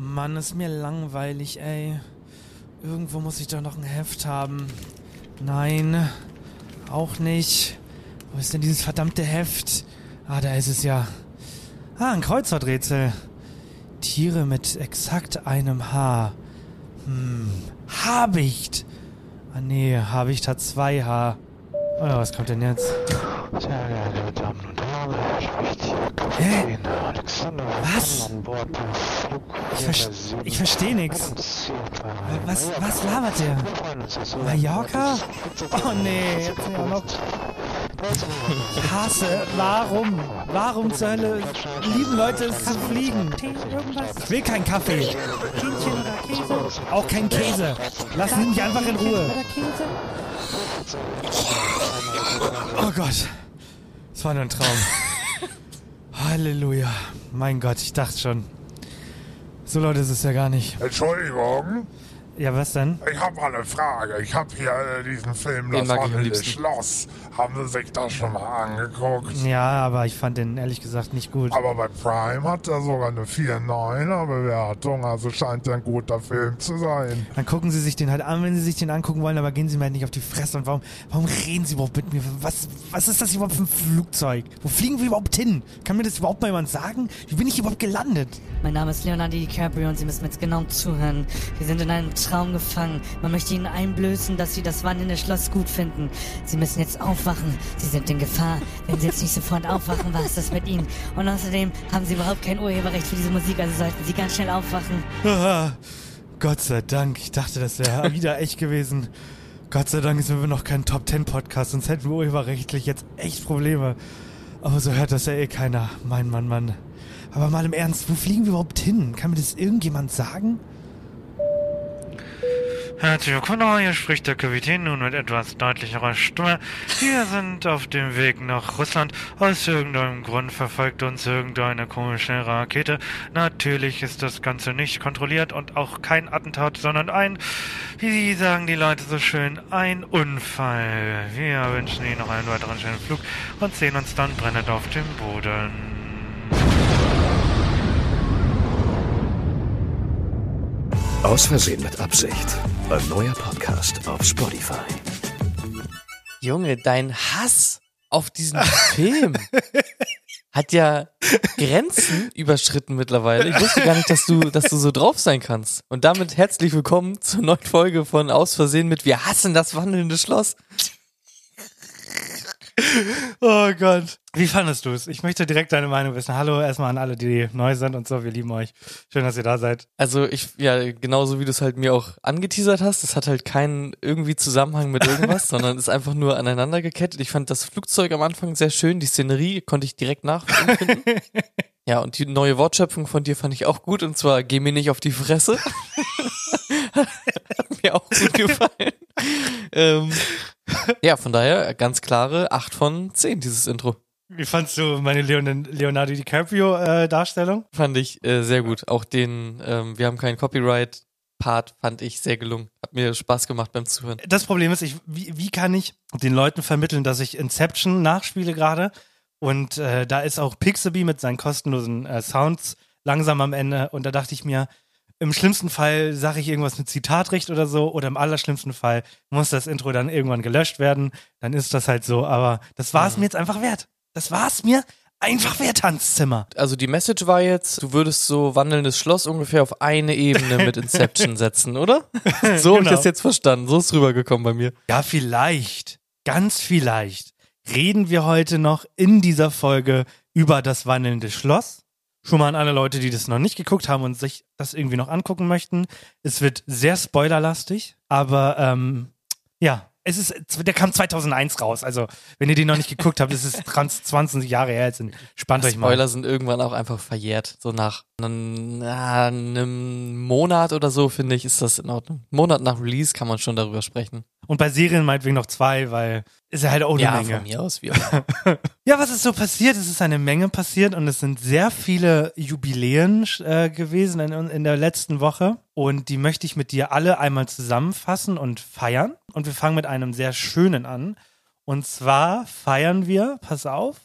Mann, ist mir langweilig, ey. Irgendwo muss ich doch noch ein Heft haben. Nein, auch nicht. Wo ist denn dieses verdammte Heft? Ah, da ist es ja. Ah, ein Kreuzworträtsel. Tiere mit exakt einem Haar. Hm, Habicht. Ah nee, Habicht hat zwei Haar. Oder was kommt denn jetzt? Sehr geehrte Damen und Herren, er spricht hier Hä? Kapitän Alexander Was? An Bord des Ich, ver ich verstehe nix. Was, was labert der? Mallorca? Oh nee, jetzt noch. Ich hasse. Warum? Warum zur Hölle lieben Leute es zu fliegen? Ich will keinen Kaffee. Hähnchen oder Käse? Auch kein Käse. Lassen Sie mich einfach in Ruhe. Oh Gott. Das war nur ein Traum. Halleluja. Mein Gott, ich dachte schon. So laut ist es ja gar nicht. Entschuldigung, Ja, was denn? ich habe mal eine Frage. Ich habe hier äh, diesen Film Den Das mag ich am wandelnde liebsten. Schloss. Haben Sie sich das schon mal angeguckt? Ja, aber ich fand den ehrlich gesagt nicht gut. Aber bei Prime hat er sogar eine 4,9er Bewertung. Also scheint er ein guter Film zu sein. Dann gucken Sie sich den halt an, wenn Sie sich den angucken wollen, aber gehen Sie mir halt nicht auf die Fresse. Und warum, warum reden Sie überhaupt mit mir? Was, was ist das überhaupt für ein Flugzeug? Wo fliegen wir überhaupt hin? Kann mir das überhaupt mal jemand sagen? Wie bin ich überhaupt gelandet? Mein Name ist Leonardo DiCaprio und Sie müssen mir jetzt genau zuhören. Wir sind in einem Traum gefangen. Man möchte Ihnen einblößen, dass Sie das wandelnde Schloss gut finden. Sie müssen jetzt aufwachen. Sie sind in Gefahr. Wenn Sie jetzt nicht sofort aufwachen, war es das mit Ihnen. Und außerdem haben Sie überhaupt kein Urheberrecht für diese Musik, also sollten Sie ganz schnell aufwachen. Ah, Gott sei Dank. Ich dachte, das wäre wieder echt gewesen. Gott sei Dank sind wir noch kein Top Ten Podcast, sonst hätten wir urheberrechtlich jetzt echt Probleme. Aber so hört das ja eh keiner. Mein Mann, Mann. Aber mal im Ernst, wo fliegen wir überhaupt hin? Kann mir das irgendjemand sagen? Herzlich willkommen, hier spricht der Kapitän nun mit etwas deutlicherer Stimme. Wir sind auf dem Weg nach Russland. Aus irgendeinem Grund verfolgt uns irgendeine komische Rakete. Natürlich ist das Ganze nicht kontrolliert und auch kein Attentat, sondern ein, wie sagen die Leute so schön, ein Unfall. Wir wünschen Ihnen noch einen weiteren schönen Flug und sehen uns dann brennend auf dem Boden. Aus Versehen mit Absicht. Ein neuer Podcast auf Spotify. Junge, dein Hass auf diesen Film hat ja Grenzen überschritten mittlerweile. Ich wusste gar nicht, dass du, dass du so drauf sein kannst. Und damit herzlich willkommen zur neuen Folge von Aus Versehen mit Wir hassen das wandelnde Schloss. Oh Gott. Wie fandest du es? Ich möchte direkt deine Meinung wissen. Hallo erstmal an alle, die neu sind und so. Wir lieben euch. Schön, dass ihr da seid. Also ich, ja, genauso wie du es halt mir auch angeteasert hast, das hat halt keinen irgendwie Zusammenhang mit irgendwas, sondern ist einfach nur aneinander gekettet. Ich fand das Flugzeug am Anfang sehr schön, die Szenerie konnte ich direkt nachempfinden. ja, und die neue Wortschöpfung von dir fand ich auch gut, und zwar geh mir nicht auf die Fresse. hat mir auch gut gefallen. ähm, ja, von daher ganz klare 8 von 10, dieses Intro. Wie fandst du meine Leon Leonardo DiCaprio-Darstellung? Fand ich äh, sehr gut. Auch den, ähm, wir haben keinen Copyright-Part, fand ich sehr gelungen. Hat mir Spaß gemacht beim Zuhören. das Problem ist, ich, wie, wie kann ich den Leuten vermitteln, dass ich Inception nachspiele gerade? Und äh, da ist auch Pixabay mit seinen kostenlosen äh, Sounds langsam am Ende. Und da dachte ich mir, im schlimmsten Fall sage ich irgendwas mit Zitatrecht oder so. Oder im allerschlimmsten Fall muss das Intro dann irgendwann gelöscht werden. Dann ist das halt so. Aber das war es mir jetzt einfach wert. Das war es mir einfach wert, Tanzzimmer. Also die Message war jetzt, du würdest so wandelndes Schloss ungefähr auf eine Ebene mit Inception setzen, oder? So habe ich Genau. das jetzt verstanden. So ist rübergekommen bei mir. Ja, vielleicht, ganz vielleicht, reden wir heute noch in dieser Folge über das wandelnde Schloss. Schon mal an alle Leute, die das noch nicht geguckt haben und sich das irgendwie noch angucken möchten. Es wird sehr spoilerlastig, aber ähm, ja, Es ist, der kam 2001 raus. Also, wenn ihr den noch nicht geguckt habt, ist es 20 Jahre her. Jetzt spannt euch mal. Spoiler sind irgendwann auch einfach verjährt. So nach einem, na, einem Monat oder so, finde ich, ist das in Ordnung. Monat nach Release kann man schon darüber sprechen. Und bei Serien meinetwegen noch zwei, weil ist ja halt auch eine ja, Menge. von mir aus, wie auch. Ja, was ist so passiert? Es ist eine Menge passiert und es sind sehr viele Jubiläen äh, gewesen in, in der letzten Woche. Und die möchte ich mit dir alle einmal zusammenfassen und feiern. Und wir fangen mit einem sehr schönen an. Und zwar feiern wir, pass auf,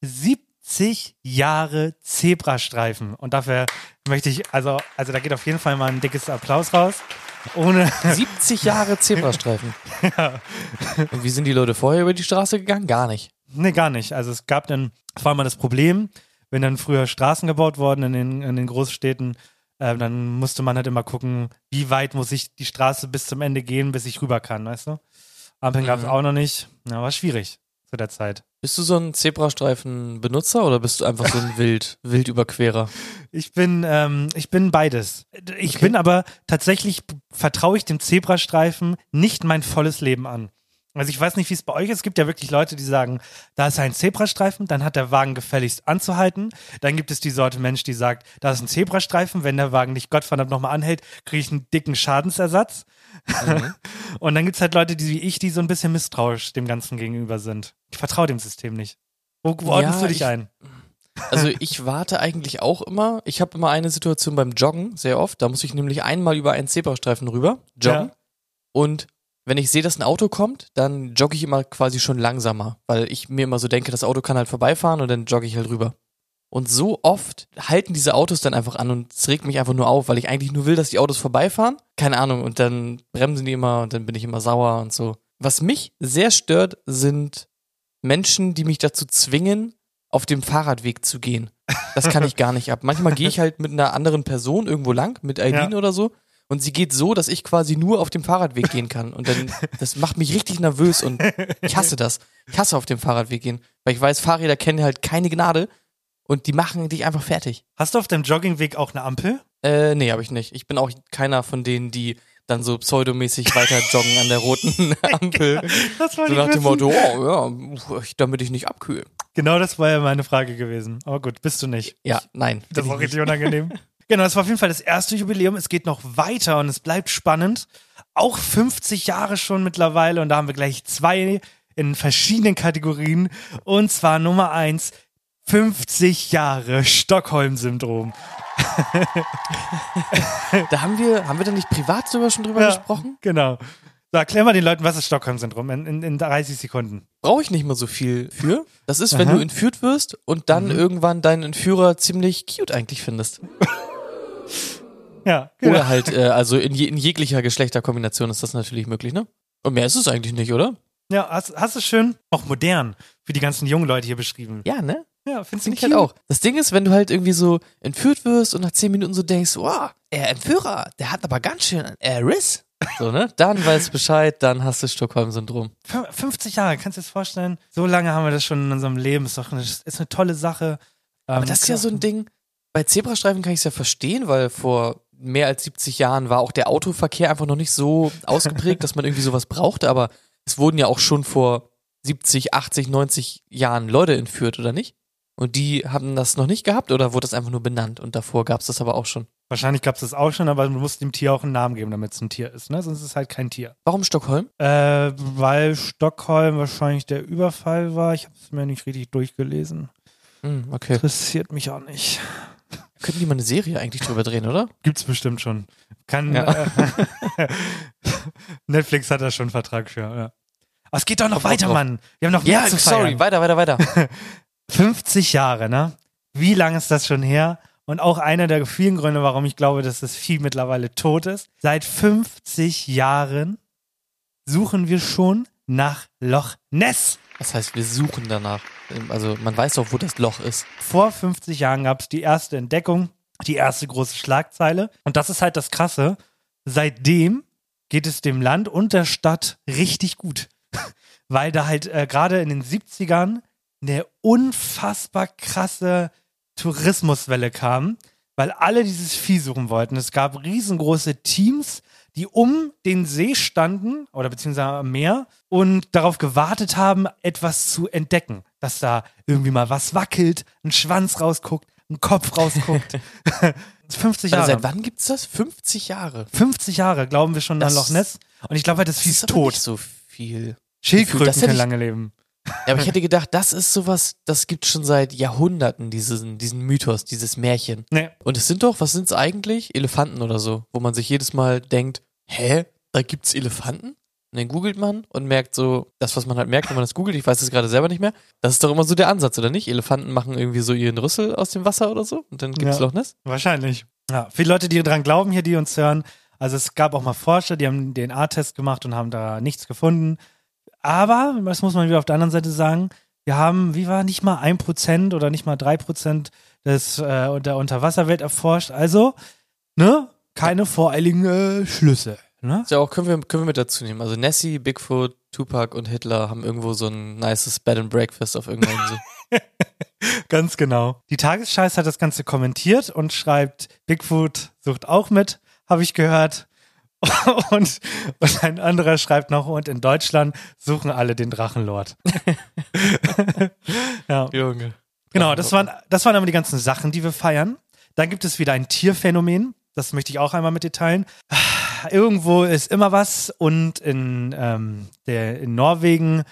70 Jahre Zebrastreifen. Und dafür möchte ich, also, also da geht auf jeden Fall mal ein dickes Applaus raus. Ohne, 70 Jahre Zebrastreifen. Und wie sind die Leute vorher über die Straße gegangen? Gar nicht. Nee, gar nicht. Also es gab dann, das war mal das Problem, wenn dann früher Straßen gebaut wurden in den, in den Großstädten, äh, dann musste man halt immer gucken, wie weit muss ich die Straße bis zum Ende gehen, bis ich rüber kann, weißt du? Ampeln gab es Mhm. auch noch nicht. Ja, war schwierig zu der Zeit. Bist du so ein Zebrastreifen-Benutzer oder bist du einfach so ein Wild, Wildüberquerer? Ich bin, ähm, ich bin beides. Ich Okay. bin aber tatsächlich vertraue ich dem Zebrastreifen nicht mein volles Leben an. Also ich weiß nicht, wie es bei euch ist. Es gibt ja wirklich Leute, die sagen, da ist ein Zebrastreifen, dann hat der Wagen gefälligst anzuhalten. Dann gibt es die Sorte Mensch, die sagt, da ist ein Zebrastreifen, wenn der Wagen nicht Gottverdammt nochmal anhält, kriege ich einen dicken Schadensersatz. Mhm. Und dann gibt es halt Leute, die wie ich, die so ein bisschen misstrauisch dem Ganzen gegenüber sind. Ich vertraue dem System nicht. Wo, wo ordnest Ja, du dich ich- ein? Also ich warte eigentlich auch immer. Ich habe immer eine Situation beim Joggen, sehr oft. Da muss ich nämlich einmal über einen Zebrastreifen rüber joggen. Ja. Und wenn ich sehe, dass ein Auto kommt, dann jogge ich immer quasi schon langsamer, weil ich mir immer so denke, das Auto kann halt vorbeifahren und dann jogge ich halt rüber. Und so oft halten diese Autos dann einfach an und es regt mich einfach nur auf, weil ich eigentlich nur will, dass die Autos vorbeifahren. Keine Ahnung. Und dann bremsen die immer und dann bin ich immer sauer und so. Was mich sehr stört, sind Menschen, die mich dazu zwingen, auf dem Fahrradweg zu gehen. Das kann ich gar nicht ab. Manchmal gehe ich halt mit einer anderen Person irgendwo lang, mit Eileen Ja. oder so. Und sie geht so, dass ich quasi nur auf dem Fahrradweg gehen kann. Und dann, das macht mich richtig nervös und ich hasse das. Ich hasse auf dem Fahrradweg gehen. Weil ich weiß, Fahrräder kennen halt keine Gnade und die machen dich einfach fertig. Hast du auf deinem Joggingweg auch eine Ampel? Äh, nee, habe ich nicht. Ich bin auch keiner von denen, die dann so pseudomäßig weiter joggen an der roten Ampel. Das So nach dem Motto, oh ja, damit ich nicht abkühle. Genau das war ja meine Frage gewesen. Aber gut, bist du nicht. Ja, nein. Das war ich richtig unangenehm. genau, das war auf jeden Fall das erste Jubiläum. Es geht noch weiter und es bleibt spannend. Auch 50 Jahre schon mittlerweile und da haben wir gleich zwei in verschiedenen Kategorien. Und zwar Nummer eins, 50 Jahre Stockholm-Syndrom. Da haben wir, haben wir da nicht privat sogar schon drüber Ja. gesprochen? Genau. So, erklär mal den Leuten, was ist Stockholm-Syndrom in, in, in 30 Sekunden. Brauche ich nicht mal so viel für. Das ist, wenn Aha. du entführt wirst und dann irgendwann deinen Entführer ziemlich cute eigentlich findest. Ja, genau. Oder halt, äh, also in, je, in jeglicher Geschlechterkombination ist das natürlich möglich, ne? Und mehr ist es eigentlich nicht, oder? Ja, hast, hast du schön auch modern für die ganzen jungen Leute hier beschrieben. Ja, ne? Ja, findest du Finde ich halt auch. Das Ding ist, wenn du halt irgendwie so entführt wirst und nach zehn Minuten so denkst, wow, der Entführer, der hat aber ganz schön äh, Riss. So, ne? Dann weißt du Bescheid, dann hast du Stockholm-Syndrom. Fün- 50 Jahre, kannst du dir das vorstellen? So lange haben wir das schon in unserem Leben. Ist doch eine, ist eine tolle Sache. Aber das ist ja so ein Ding, bei Zebrastreifen kann ich es ja verstehen, weil vor mehr als 70 Jahren war auch der Autoverkehr einfach noch nicht so ausgeprägt, dass man irgendwie sowas brauchte, aber es wurden ja auch schon vor 70, 80, 90 Jahren Leute entführt, oder nicht? Und die haben das noch nicht gehabt oder wurde das einfach nur benannt und davor gab es das aber auch schon? Wahrscheinlich gab es das auch schon, aber du musst dem Tier auch einen Namen geben, damit es ein Tier ist, ne? Sonst ist es halt kein Tier. Warum Stockholm? Äh, weil Stockholm wahrscheinlich der Überfall war. Ich habe es mir nicht richtig durchgelesen. Hm, okay. Interessiert mich auch nicht. Könnten die mal eine Serie eigentlich drüber drehen, oder? Gibt's bestimmt schon. Kann. Ja. Äh, Netflix hat da schon einen Vertrag für. Ja. Aber es geht doch noch weiter, drauf. Mann. Wir haben noch Ja, mehr zu sorry, feiern. weiter, weiter, weiter. 50 Jahre, ne? Wie lange ist das schon her? Und auch einer der vielen Gründe, warum ich glaube, dass das Vieh mittlerweile tot ist. Seit 50 Jahren suchen wir schon nach Loch Ness. Das heißt, wir suchen danach. Also man weiß doch, wo das Loch ist. Vor 50 Jahren gab es die erste Entdeckung, die erste große Schlagzeile. Und das ist halt das Krasse. Seitdem geht es dem Land und der Stadt richtig gut. Weil da halt äh, gerade in den 70ern eine unfassbar krasse Tourismuswelle kam. weil alle dieses Vieh suchen wollten. Es gab riesengroße Teams, die um den See standen oder beziehungsweise am Meer und darauf gewartet haben, etwas zu entdecken. Dass da irgendwie mal was wackelt, ein Schwanz rausguckt, ein Kopf rausguckt. 50 Also Jahre. seit wann gibt's das? 50 Jahre. 50 Jahre glauben wir schon Das- an Loch Ness. Und ich glaube, das Vieh ist tot. Nicht so viel. Schildkröten können lange leben. Ja, aber ich hätte gedacht, das ist sowas, das gibt schon seit Jahrhunderten, diesen, diesen Mythos, dieses Märchen. Nee. Und es sind doch, was sind's eigentlich? Elefanten oder so, wo man sich jedes Mal denkt, hä, da gibt's Elefanten? Und dann googelt man und merkt so, das, was man halt merkt, wenn man das googelt, ich weiß es gerade selber nicht mehr, das ist doch immer so der Ansatz, oder nicht? Elefanten machen irgendwie so ihren Rüssel aus dem Wasser oder so und dann gibt's Ja. Loch Ness. Wahrscheinlich. Ja, viele Leute, die dran glauben hier, die uns hören. Also es gab auch mal Forscher, die haben einen DNA-Test gemacht und haben da nichts gefunden. Aber, das muss man wieder auf der anderen Seite sagen, wir haben, wie war, nicht mal ein Prozent oder nicht mal drei Prozent des, äh, der Unterwasserwelt erforscht. Also, ne, keine voreiligen äh, Schlüsse. Ne? Ist ja auch, können wir, können wir mit dazu nehmen. Also Nessie, Bigfoot, Tupac und Hitler haben irgendwo so ein nices Bed and Breakfast auf irgendeiner Insel. Ganz genau. Die Tagesscheiß hat das Ganze kommentiert und schreibt, Bigfoot sucht auch mit, habe ich gehört. Und, und ein anderer schreibt noch, und in Deutschland suchen alle den Drachenlord. ja, Junge. genau, das waren, das waren aber die ganzen Sachen, die wir feiern. Dann gibt es wieder ein Tierphänomen. Das möchte ich auch einmal mit dir teilen. Irgendwo ist immer was und in, ähm, der, in Norwegen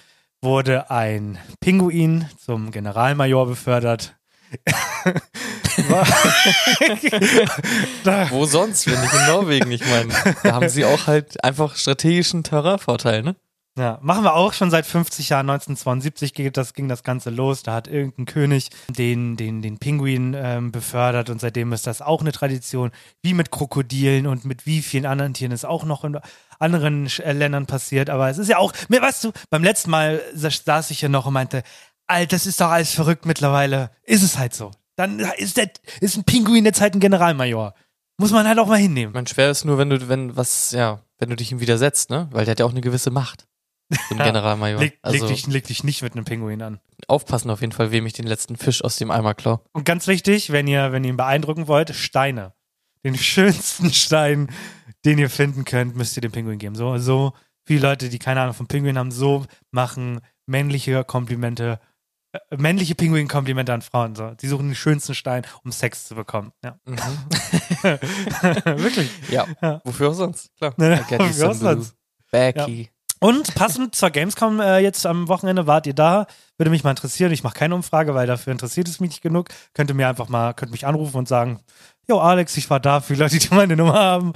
wurde ein Pinguin zum Generalmajor befördert. Wo sonst, wenn nicht in Norwegen? Ich meine, da haben sie auch halt einfach strategischen Terrainvorteil, ne? ja, machen wir auch schon seit 50 Jahren. 1972 ging das, ging das Ganze los. Da hat irgendein König den, den, den Pinguin ähm, befördert und seitdem ist das auch eine Tradition. Wie mit Krokodilen und mit wie vielen anderen Tieren ist auch noch in anderen äh, Ländern passiert. Aber es ist ja auch, mir weißt du, beim letzten Mal sa- saß ich hier noch und meinte, Alter, das ist doch alles verrückt mittlerweile. Ist es halt so. Dann ist der, ist ein Pinguin jetzt halt ein Generalmajor. Muss man halt auch mal hinnehmen. Man schwer ist nur, wenn du, wenn was, ja, wenn du dich ihm widersetzt, ne? Weil der hat ja auch eine gewisse Macht. So ein. Generalmajor. Leg, also leg, dich, leg dich nicht mit einem Pinguin an. aufpassen auf jeden Fall, wem ich den letzten Fisch aus dem Eimer klau. Und ganz wichtig, wenn ihr, wenn ihr ihn beeindrucken wollt, Steine. Den schönsten Stein, den ihr finden könnt, müsst ihr dem Pinguin geben. So, so viele Leute, die keine Ahnung vom Pinguin haben, so machen männliche Komplimente, äh, männliche Pinguin-Komplimente an Frauen. So. Die suchen den schönsten Stein, um Sex zu bekommen. Ja. Wirklich. Ja. Ja. Wofür auch sonst? Klar. Ne, wofür auch sonst? Becky. Und passend zur Gamescom äh, jetzt am Wochenende wart ihr da. Würde mich mal interessieren. Ich mache keine Umfrage, weil dafür interessiert es mich nicht genug. Könnt ihr mir einfach mal, könnt mich anrufen und sagen, Jo, Alex, ich war da für die Leute, die meine Nummer haben.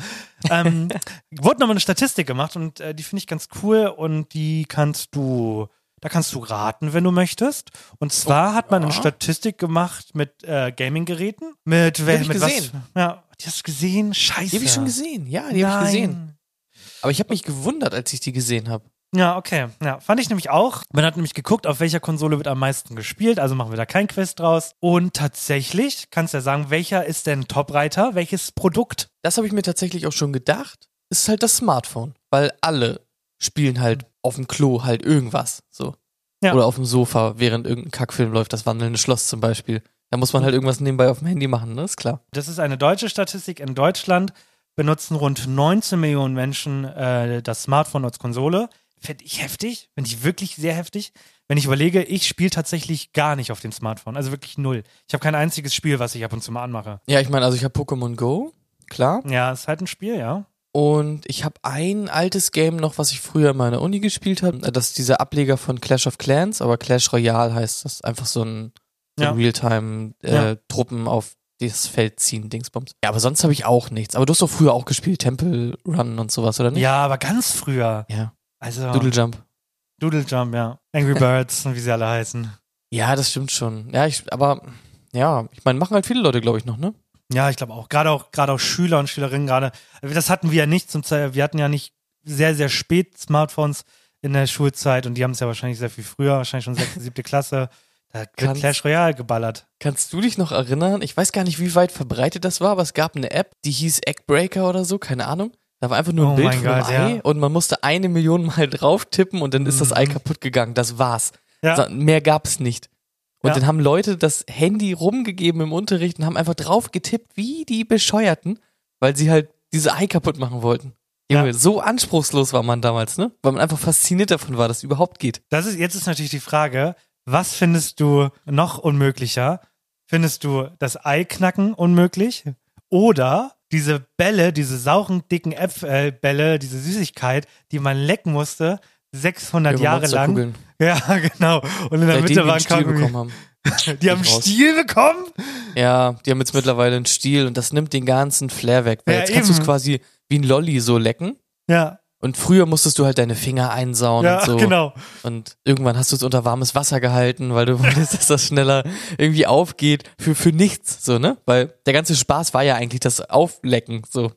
Ähm, wurde nochmal eine Statistik gemacht und äh, die finde ich ganz cool und die kannst du, da kannst du raten, wenn du möchtest. Und zwar hat man eine Statistik gemacht mit äh, Gaming-Geräten. Mit, ich mit gesehen. was? Ja, die hast du gesehen? Scheiße. Die habe ich schon gesehen. Ja, die habe ich gesehen. Aber ich habe mich gewundert, als ich die gesehen habe. Ja, okay. Ja, fand ich nämlich auch. Man hat nämlich geguckt, auf welcher Konsole wird am meisten gespielt, also machen wir da kein Quiz draus. Und tatsächlich, kannst du ja sagen, welcher ist denn Topreiter? Welches Produkt? Das habe ich mir tatsächlich auch schon gedacht. Es ist halt das Smartphone. Weil alle spielen halt auf dem Klo halt irgendwas. So. Ja. Oder auf dem Sofa, während irgendein Kackfilm läuft, das wandelnde Schloss zum Beispiel. Da muss man halt irgendwas nebenbei auf dem Handy machen, ne? Ist klar. Das ist eine deutsche Statistik. In Deutschland benutzen rund 19 Millionen Menschen äh, das Smartphone als Konsole. Finde ich heftig, finde ich wirklich sehr heftig. Wenn ich überlege, ich spiele tatsächlich gar nicht auf dem Smartphone, also wirklich null. Ich habe kein einziges Spiel, was ich ab und zu mal anmache. Ja, ich meine, also ich habe Pokémon Go, klar. Ja, ist halt ein Spiel, ja. Und ich habe ein altes Game noch, was ich früher in meiner Uni gespielt habe. Das ist dieser Ableger von Clash of Clans, aber Clash Royale heißt das. Einfach so ein, so Ja. ein Realtime äh, Ja. Auf das Feld ziehen, Dingsbums. Ja, aber sonst habe ich auch nichts. Aber du hast doch früher auch gespielt, Temple Run und sowas, oder nicht? Ja, aber ganz früher. Ja. Also Doodle Jump. Doodle Jump, ja. Angry Birds und wie sie alle heißen. Ja, das stimmt schon. Ja, ich, aber ja, ich meine, machen halt viele Leute, glaube ich, noch, ne? Ja, ich glaube auch. Gerade auch, gerade auch Schüler und Schülerinnen gerade. Das hatten wir ja nicht zum Zeit. Wir hatten ja nicht sehr, sehr spät Smartphones in der Schulzeit und die haben es ja wahrscheinlich sehr viel früher, wahrscheinlich schon sechste, siebte Klasse. Da wird Kannst- Clash Royale geballert. Kannst du dich noch erinnern? Ich weiß gar nicht, wie weit verbreitet das war, aber es gab eine App, die hieß Eggbreaker oder so, keine Ahnung. Da war einfach nur ein Oh Bild von einem Ei ja. und man musste eine Million Mal drauf tippen und dann ist das Ei Mhm. kaputt gegangen. Das war's. Ja. Mehr gab's nicht. Und Ja. dann haben Leute das Handy rumgegeben im Unterricht und haben einfach drauf getippt, wie die Bescheuerten, weil sie halt diese Ei kaputt machen wollten. Junge, Ja. so anspruchslos war man damals, ne? Weil man einfach fasziniert davon war, dass es überhaupt geht. Das ist, jetzt ist natürlich die Frage, was findest du noch unmöglicher? Findest du das Ei-Knacken unmöglich? Oder diese Bälle, diese sauren, dicken Äpfelbälle, diese Süßigkeit, die man lecken musste, 600 Junge, Jahre lang. Monsterkugeln. Ja, genau. Und in der Seitdem Mitte die waren Stiel Kaugummi. bekommen haben. Die haben einen. Stiel bekommen? Ja, die haben jetzt mittlerweile einen Stiel und das nimmt den ganzen Flair weg. Weil Ja, jetzt kannst du es quasi wie ein Lolli so lecken. Ja, Und früher musstest du halt deine Finger einsauen ja, und so. genau. Und irgendwann hast du es unter warmes Wasser gehalten, weil du wolltest, dass das schneller irgendwie aufgeht. Für, für nichts, so, ne? Weil der ganze Spaß war ja eigentlich das Auflecken, so.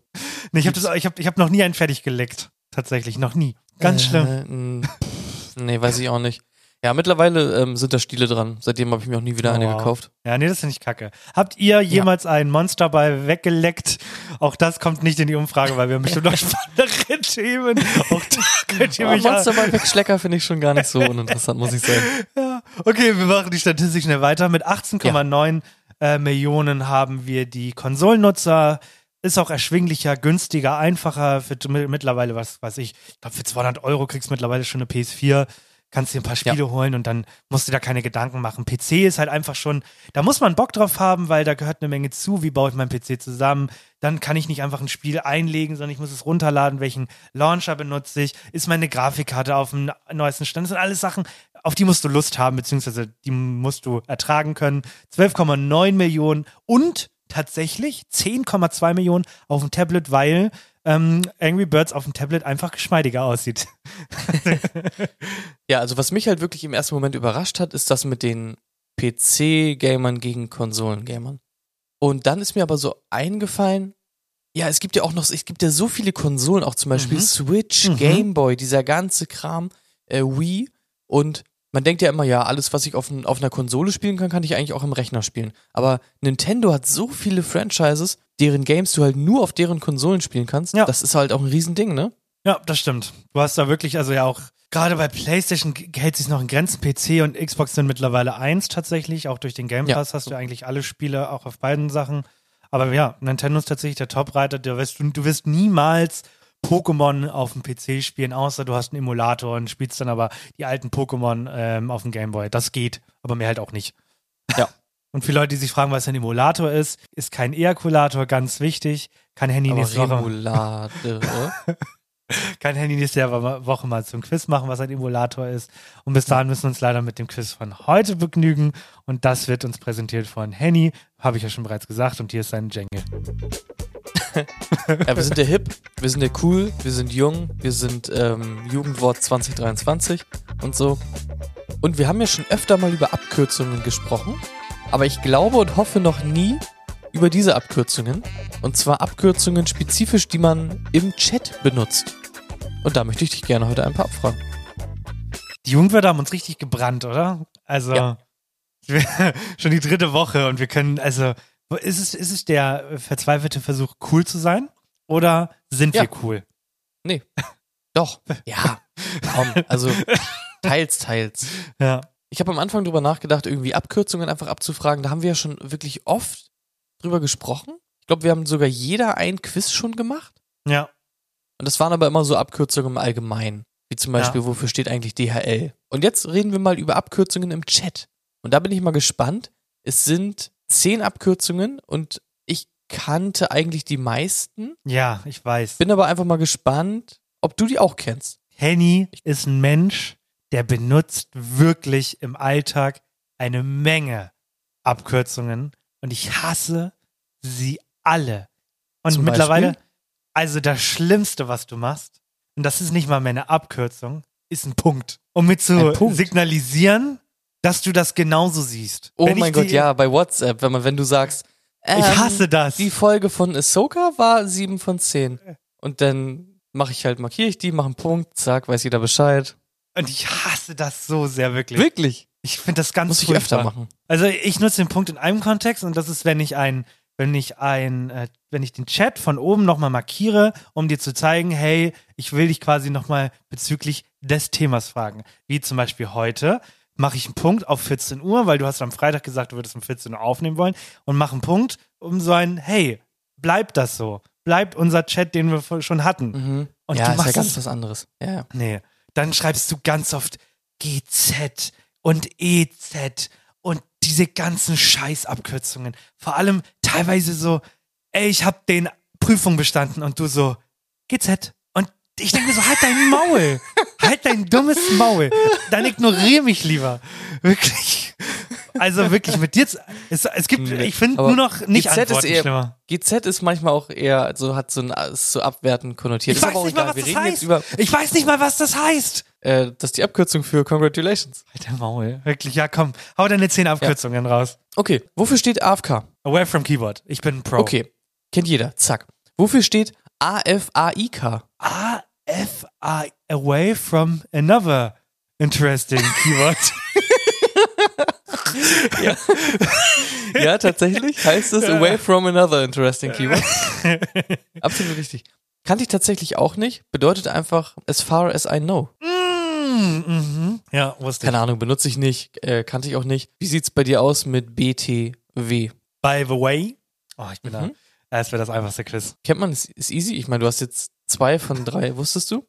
Nee, ich habe ich hab, ich hab noch nie einen fertig geleckt. Tatsächlich, noch nie. Ganz schlimm. Äh, pff, nee, weiß ich auch nicht. Ja, mittlerweile ähm, sind da Stiele dran. Seitdem habe ich mir auch nie wieder eine Oh. gekauft. Ja, nee, das finde ich kacke. Habt ihr jemals einen Monsterball weggeleckt? Auch das kommt nicht in die Umfrage, weil wir haben bestimmt noch spannendere Themen. Auch da könnt ihr Aber mich Monsterball wegschlecker finde ich schon gar nicht so uninteressant, muss ich sagen. Ja. Okay, wir machen die Statistik schnell weiter. Mit 18,9 äh, Millionen haben wir die Konsolennutzer. Ist auch erschwinglicher, günstiger, einfacher. Für mi- mittlerweile, was weiß ich, ich glaube, für 200 Euro kriegst du mittlerweile schon eine PS4. Kannst dir ein paar Spiele holen und dann musst du da keine Gedanken machen. PC ist halt einfach schon, da muss man Bock drauf haben, weil da gehört eine Menge zu. Wie baue ich meinen PC zusammen? Dann kann ich nicht einfach ein Spiel einlegen, sondern ich muss es runterladen. Welchen Launcher benutze ich? Ist meine Grafikkarte auf dem neuesten Stand? Das sind alles Sachen, auf die musst du Lust haben, beziehungsweise die musst du ertragen können. 12,9 Millionen und tatsächlich 10,2 Millionen auf dem Tablet, weil ähm, Angry Birds auf dem Tablet einfach geschmeidiger aussieht. Ja, also was mich halt wirklich im ersten Moment überrascht hat, ist das mit den PC-Gamern gegen Konsolen-Gamern. Und dann ist mir aber so eingefallen, ja, es gibt ja auch noch, es gibt ja so viele Konsolen, auch zum Beispiel Mhm. Switch, Mhm. Game Boy, dieser ganze Kram, äh, Wii. Und man denkt ja immer, ja, alles, was ich auf, auf einer Konsole spielen kann, kann ich eigentlich auch im Rechner spielen. Aber Nintendo hat so viele Franchises, deren Games du halt nur auf deren Konsolen spielen kannst. Ja. Das ist halt auch ein Riesending, ne? Ja, das stimmt. Du hast da wirklich, also ja auch, gerade bei PlayStation hält sich noch in Grenzen. PC und Xbox sind mittlerweile eins tatsächlich. Auch durch den Game Ja. Pass hast du eigentlich alle Spiele auch auf beiden Sachen. Aber ja, Nintendo ist tatsächlich der Top-Reiter. Du wirst, du wirst niemals Pokémon auf dem PC spielen, außer du hast einen Emulator und spielst dann aber die alten Pokémon ähm, auf dem Game Boy. Das geht, aber mehr halt auch nicht. Ja. Und für Leute, die sich fragen, was ein Emulator ist, ist kein Ejakulator, ganz wichtig. Kann Handy Aber nächste Woche Remulade, kann Handy nächste Woche mal zum Quiz machen, was ein Emulator ist. Und bis dahin müssen wir uns leider mit dem Quiz von heute begnügen. Und das wird uns präsentiert von Henny, habe ich ja schon bereits gesagt. Und hier ist sein Jingle. Ja, wir sind der Hip, wir sind der Cool, wir sind jung, wir sind ähm, Jugendwort 2023 und so. Und wir haben ja schon öfter mal über Abkürzungen gesprochen, aber ich glaube und hoffe noch nie über diese Abkürzungen. Und zwar Abkürzungen spezifisch, die man im Chat benutzt. Und da möchte ich dich gerne heute ein paar abfragen. Die Jungwörter haben uns richtig gebrannt, oder? Also, Ja. schon die dritte Woche und wir können, also, ist es, ist es der verzweifelte Versuch, cool zu sein? Oder sind Ja. wir cool? Nee. Doch. Ja. Komm, also teils, teils. Ja. Ich habe am Anfang drüber nachgedacht, irgendwie Abkürzungen einfach abzufragen. Da haben wir ja schon wirklich oft drüber gesprochen. Ich glaube, wir haben sogar jeder ein Quiz schon gemacht. Ja. Und das waren aber immer so Abkürzungen im Allgemeinen. Wie zum Beispiel, wofür steht eigentlich DHL? Und jetzt reden wir mal über Abkürzungen im Chat. Und da bin ich mal gespannt. Es sind zehn Abkürzungen und ich kannte eigentlich die meisten. Ja, ich weiß. Bin aber einfach mal gespannt, ob du die auch kennst. Henny ist ein Mensch, der benutzt wirklich im Alltag eine Menge Abkürzungen und ich hasse sie alle. Und Zum mittlerweile, Beispiel? also das Schlimmste, was du machst, und das ist nicht mal mehr eine Abkürzung, ist ein Punkt. Um mir zu Punkt? signalisieren, dass du das genauso siehst. Oh Wenn mein Gott, die- ja, bei WhatsApp, wenn man, wenn du sagst, ähm, Ich hasse das. Die Folge von Ahsoka war 7 von 10. Und dann mache ich halt, markiere ich die, mache einen Punkt, zack, weiß jeder Bescheid. Und ich hasse das so sehr wirklich. Wirklich? Ich finde das ganz Muss ich furchtbar. öfter machen. Also ich nutze den Punkt in einem Kontext und das ist, wenn ich ein, wenn ich ein, äh, wenn ich den Chat von oben nochmal markiere, um dir zu zeigen, hey, ich will dich quasi nochmal bezüglich des Themas fragen. Wie zum Beispiel heute mache ich einen Punkt auf 14 Uhr, weil du hast am Freitag gesagt, du würdest um 14 Uhr aufnehmen wollen und mache einen Punkt um so ein, hey, bleibt das so. Bleibt unser Chat, den wir schon hatten. Mhm. Und ja, du ist ja machst ganz was anderes. Ja, ja. Nee. Dann schreibst du ganz oft GZ und EZ und diese ganzen Scheißabkürzungen. Vor allem teilweise so, ey, ich hab den Prüfung bestanden und du so, GZ. Ich denke mir so, halt dein Maul. halt dein dummes Maul. Dann ignoriere mich lieber. Wirklich. Also wirklich, mit dir, es, es gibt, Nee, ich finde nur noch nicht GZ ist Antworten eher- schlimmer. GZ ist manchmal auch eher, also hat so ein, ist so abwertend konnotiert. Ich ist weiß nicht mal, was das heißt. Ich weiß nicht mal, was das heißt. äh, das ist die Abkürzung für Congratulations. Halt dein Maul. Wirklich, ja komm, hau deine zehn Abkürzungen raus. Okay, wofür steht AFK? Away from Keyboard. Ich bin Pro. Okay, kennt jeder. Zack. Wofür steht AFAIK? A F I away from another interesting keyword. Ja, tatsächlich heißt es away from another interesting keyword. Absolut richtig. Kannte ich tatsächlich auch nicht. Bedeutet einfach as far as I know. mm, mhm. Ja, wusste ich. Keine Ahnung, benutze ich nicht, äh, kannte ich auch nicht. Wie sieht's bei dir aus mit BTW? By the way. Oh, ich bin Mhm. da. Das wäre das einfachste Quiz. Kennt man, ist, ist easy. Ich meine, du hast jetzt zwei von drei, wusstest du?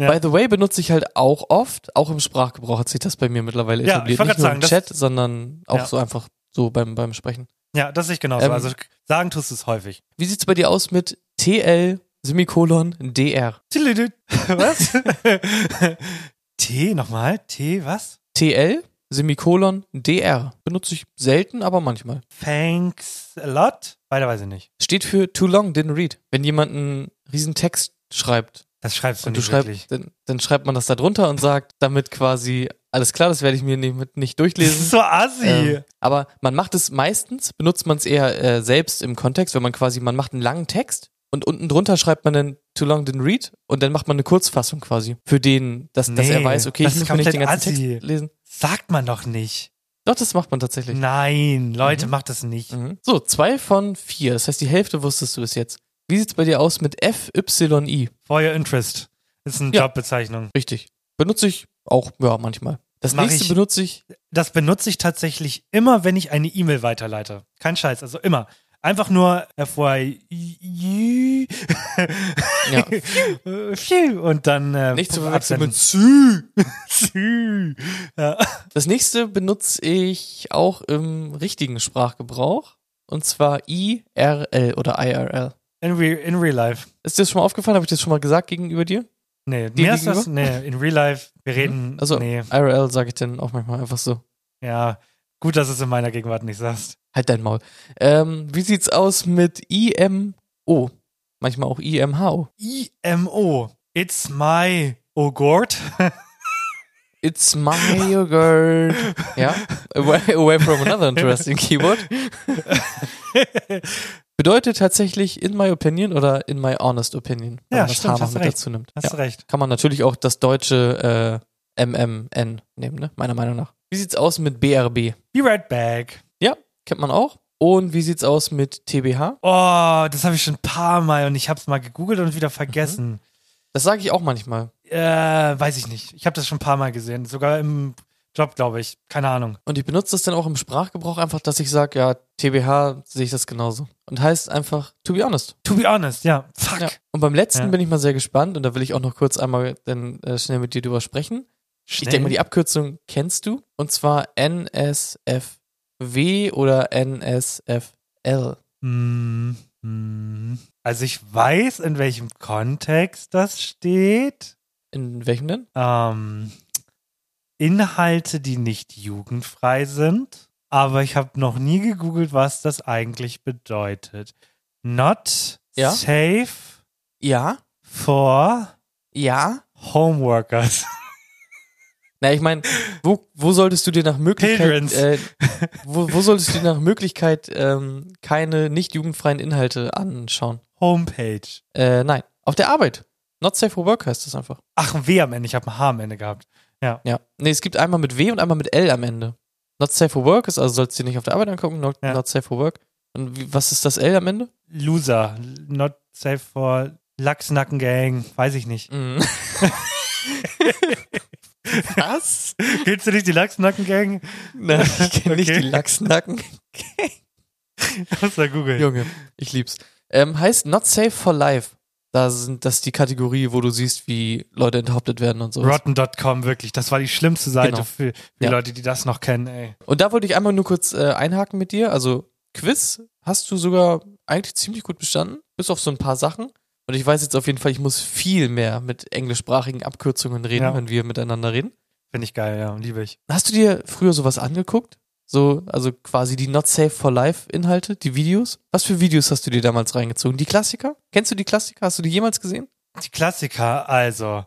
Ja. By the way benutze ich halt auch oft, auch im Sprachgebrauch hat sich das bei mir mittlerweile Ja, etabliert. ich Nicht nur sagen, im Chat, sondern auch Ja. so einfach so beim, beim Sprechen. Ja, das sehe ich genauso. Ähm, also sagen tust du es häufig. Wie sieht's bei dir aus mit TL Semikolon DR? Was? T nochmal? T was? TL Semikolon DR. Benutze ich selten, aber manchmal. Thanks a lot? Weiter weiß ich nicht. Steht für too long, didn't read. Wenn jemand einen riesen Text schreibt Das schreibst du und du nicht wirklich. schreibst, dann, dann schreibt man das da drunter und sagt damit quasi, alles klar, das werde ich mir nicht, nicht Das durchlesen. ist so assi. Ähm, aber man macht es meistens, benutzt man es eher äh, selbst im Kontext, wenn man quasi, man macht einen langen Text und unten drunter schreibt man dann too long didn't read und dann macht man eine Kurzfassung quasi für den, dass, dass er Nee, weiß, okay, das ich muss mir nicht den ganzen assi. Text lesen. Sagt man doch nicht. Doch, das macht man tatsächlich. Nein, Leute, Mhm. macht das nicht. Mhm. So, zwei von vier. Das heißt, die Hälfte wusstest du bis jetzt. Wie sieht's bei dir aus mit FYI? For your interest. Ist eine Ja. Jobbezeichnung. Richtig. Benutze ich auch, ja, manchmal. Das Mach nächste ich- benutze ich, Das benutze ich tatsächlich immer, wenn ich eine E-Mail weiterleite. Kein Scheiß, also immer. Einfach nur FYI. ja. Und dann. Äh, nicht zu verwechseln mit Sü. Sü. Ja. Das nächste benutze ich auch im richtigen Sprachgebrauch. Und zwar IRL oder IRL. In, re in real life. Ist dir das schon mal aufgefallen? Habe ich das schon mal gesagt gegenüber dir? Nee, Dir mir ist das. Nee, in real life. Wir reden. Also Nee, IRL sage ich dann auch manchmal einfach so. ja. Gut, dass du es in meiner Gegenwart nicht sagst. Halt dein Maul. Ähm, wie sieht's aus mit IMO? Manchmal auch IMHO. IMO. It's my Ogurt. It's my yogurt. ja. Away, away from another interesting keyword. Bedeutet tatsächlich in my opinion oder in my honest opinion, wenn Ja, man das stimmt, H noch mit recht. dazu nimmt. Hast Ja. du recht. Kann man natürlich auch das deutsche äh, MMN nehmen, ne? Meiner Meinung nach. Wie sieht's aus mit BRB? Be right back. Kennt man auch. Und wie sieht's aus mit TBH? Oh, das habe ich schon ein paar Mal und ich habe es mal gegoogelt und wieder vergessen. Das sage ich auch manchmal. Äh, weiß ich nicht. Ich habe das schon ein paar Mal gesehen. Sogar im Job, glaube ich. Keine Ahnung. Und ich benutze das dann auch im Sprachgebrauch einfach, dass ich sage, ja, TBH sehe ich das genauso. Und heißt einfach, to be honest. To be honest, ja. Fuck. Ja. Und beim letzten Ja. bin ich mal sehr gespannt und da will ich auch noch kurz einmal dann äh, schnell mit dir drüber sprechen. Ich Schnell. denke mal, die Abkürzung kennst du. Und zwar NSFW oder NSFL. Mm, mm. Also ich weiß, in welchem Kontext das steht. In welchem denn? Ähm, Inhalte, die nicht jugendfrei sind. Aber ich habe noch nie gegoogelt, was das eigentlich bedeutet. Not Ja? safe Ja. for Ja. homeworkers. Na, ich meine, wo, wo solltest du dir nach Möglichkeit, äh, wo, wo solltest du dir nach Möglichkeit ähm, keine nicht jugendfreien Inhalte anschauen? Homepage. Äh, nein, auf der Arbeit. Not safe for work heißt das einfach. Ach, ein W am Ende. Ich habe ein H am Ende gehabt. Ja. Nee, es gibt einmal mit W und einmal mit L am Ende. Not safe for work ist, also sollst du dir nicht auf der Arbeit angucken, not, Ja. not safe for work. Und wie, was ist das L am Ende? Loser. Not safe for Lachsnackengang. Weiß ich nicht. Mhm. Was? Kennst du nicht die Lachsnacken-Gang? Nein, ich kenne nicht Okay. die Lachsnacken. Muss da googeln. Junge, ich lieb's. Ähm, heißt Not Safe for Life. Da sind das die Kategorie, wo du siehst, wie Leute enthauptet werden und so. Rotten.com, wirklich. Das war die schlimmste Seite Genau. für, für Ja. Leute, die das noch kennen, ey. Und da wollte ich einmal nur kurz äh, einhaken mit dir. Also Quiz hast du sogar eigentlich ziemlich gut bestanden, bis auf so ein paar Sachen. Und ich weiß jetzt auf jeden Fall, ich muss viel mehr mit englischsprachigen Abkürzungen reden, Ja. wenn wir miteinander reden. Finde ich geil, ja, liebe ich. Hast du dir früher sowas angeguckt? So, also quasi die Not Safe for Life Inhalte, die Videos? Was für Videos hast du dir damals reingezogen? Die Klassiker? Kennst du die Klassiker? Hast du die jemals gesehen? Die Klassiker, also,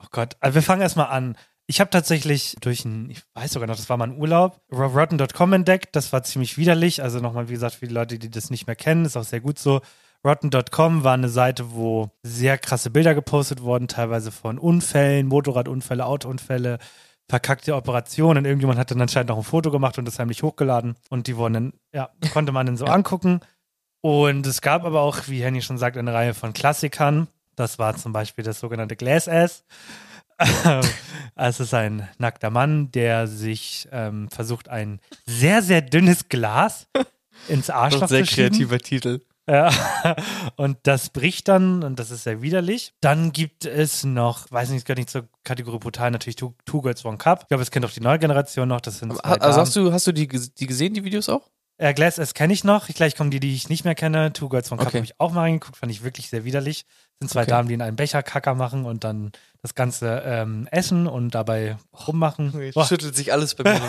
oh Gott, also wir fangen erstmal an. Ich habe tatsächlich durch ein, ich weiß sogar noch, das war mal ein Urlaub, Rotten.com entdeckt. Das war ziemlich widerlich. Also nochmal, wie gesagt, für die Leute, die das nicht mehr kennen, ist auch sehr gut so. Rotten.com war eine Seite, wo sehr krasse Bilder gepostet wurden, teilweise von Unfällen, Motorradunfälle, Autounfälle, verkackte Operationen. Irgendjemand hat dann anscheinend noch ein Foto gemacht und das heimlich hochgeladen. Und die wurden dann, ja, konnte man dann so angucken. Und es gab aber auch, wie Henny schon sagt, eine Reihe von Klassikern. Das war zum Beispiel das sogenannte Glass Ass. es ist ein nackter Mann, der sich ähm, versucht, ein sehr, sehr dünnes Glas ins Arschloch zu schieben. Titel. Ja. Und das bricht dann und das ist sehr widerlich. Dann gibt es noch, weiß nicht, es gehört nicht zur Kategorie brutal, natürlich Two, Two Girls One Cup. Ich glaube, es kennt auch die neue Generation noch. Das sind zwei Also Damen. hast du, hast du die, die gesehen, die Videos auch? Äh, Glass S kenne ich noch. Gleich kommen die, die ich nicht mehr kenne. Two Girls One Cup Okay. habe ich auch mal reingeguckt. Fand ich wirklich sehr widerlich. Sind zwei Okay. Damen, die in einen Becher Kacker machen und dann das Ganze ähm, essen und dabei rummachen. Boah. Schüttelt sich alles bei mir,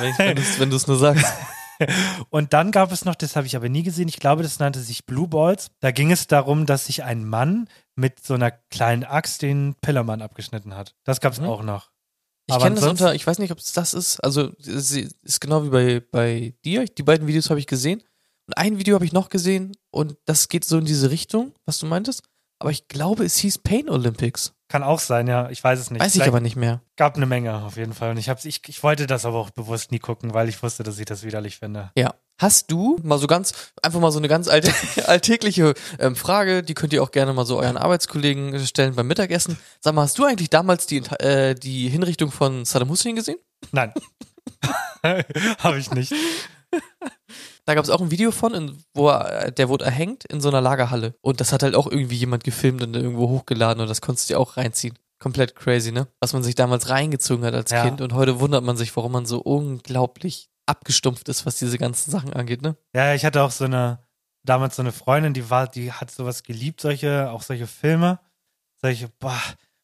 wenn du es nur sagst. Und dann gab es noch, das habe ich aber nie gesehen, ich glaube, das nannte sich Blue Balls. Da ging es darum, dass sich ein Mann mit so einer kleinen Axt den Pillermann abgeschnitten hat. Das gab es Mhm. auch noch. Ich kenne das unter, ich weiß nicht, ob es das ist. Also, es ist genau wie bei, bei dir. Die beiden Videos habe ich gesehen. Und ein Video habe ich noch gesehen und das geht so in diese Richtung, was du meintest. Aber ich glaube, es hieß Pain Olympics. Kann auch sein, ja. Ich weiß es nicht. Weiß ich Vielleicht aber nicht mehr. Gab eine Menge auf jeden Fall. Und ich, hab's, ich, ich wollte das aber auch bewusst nie gucken, weil ich wusste, dass ich das widerlich finde. Ja. Hast du mal so ganz, einfach mal so eine ganz alte, alltägliche ähm, Frage, die könnt ihr auch gerne mal so euren Arbeitskollegen stellen beim Mittagessen. Sag mal, hast du eigentlich damals die, äh, die Hinrichtung von Saddam Hussein gesehen? Nein. habe ich nicht. Da gab es auch ein Video von, in, wo er, der wurde erhängt in so einer Lagerhalle. Und das hat halt auch irgendwie jemand gefilmt und irgendwo hochgeladen und das konntest du dir auch reinziehen. Komplett crazy, ne? Was man sich damals reingezogen hat als Ja. Kind und heute wundert man sich, warum man so unglaublich abgestumpft ist, was diese ganzen Sachen angeht, ne? Ja, ich hatte auch so eine, damals so eine Freundin, die war, die hat sowas geliebt, solche, auch solche Filme. Solche, boah.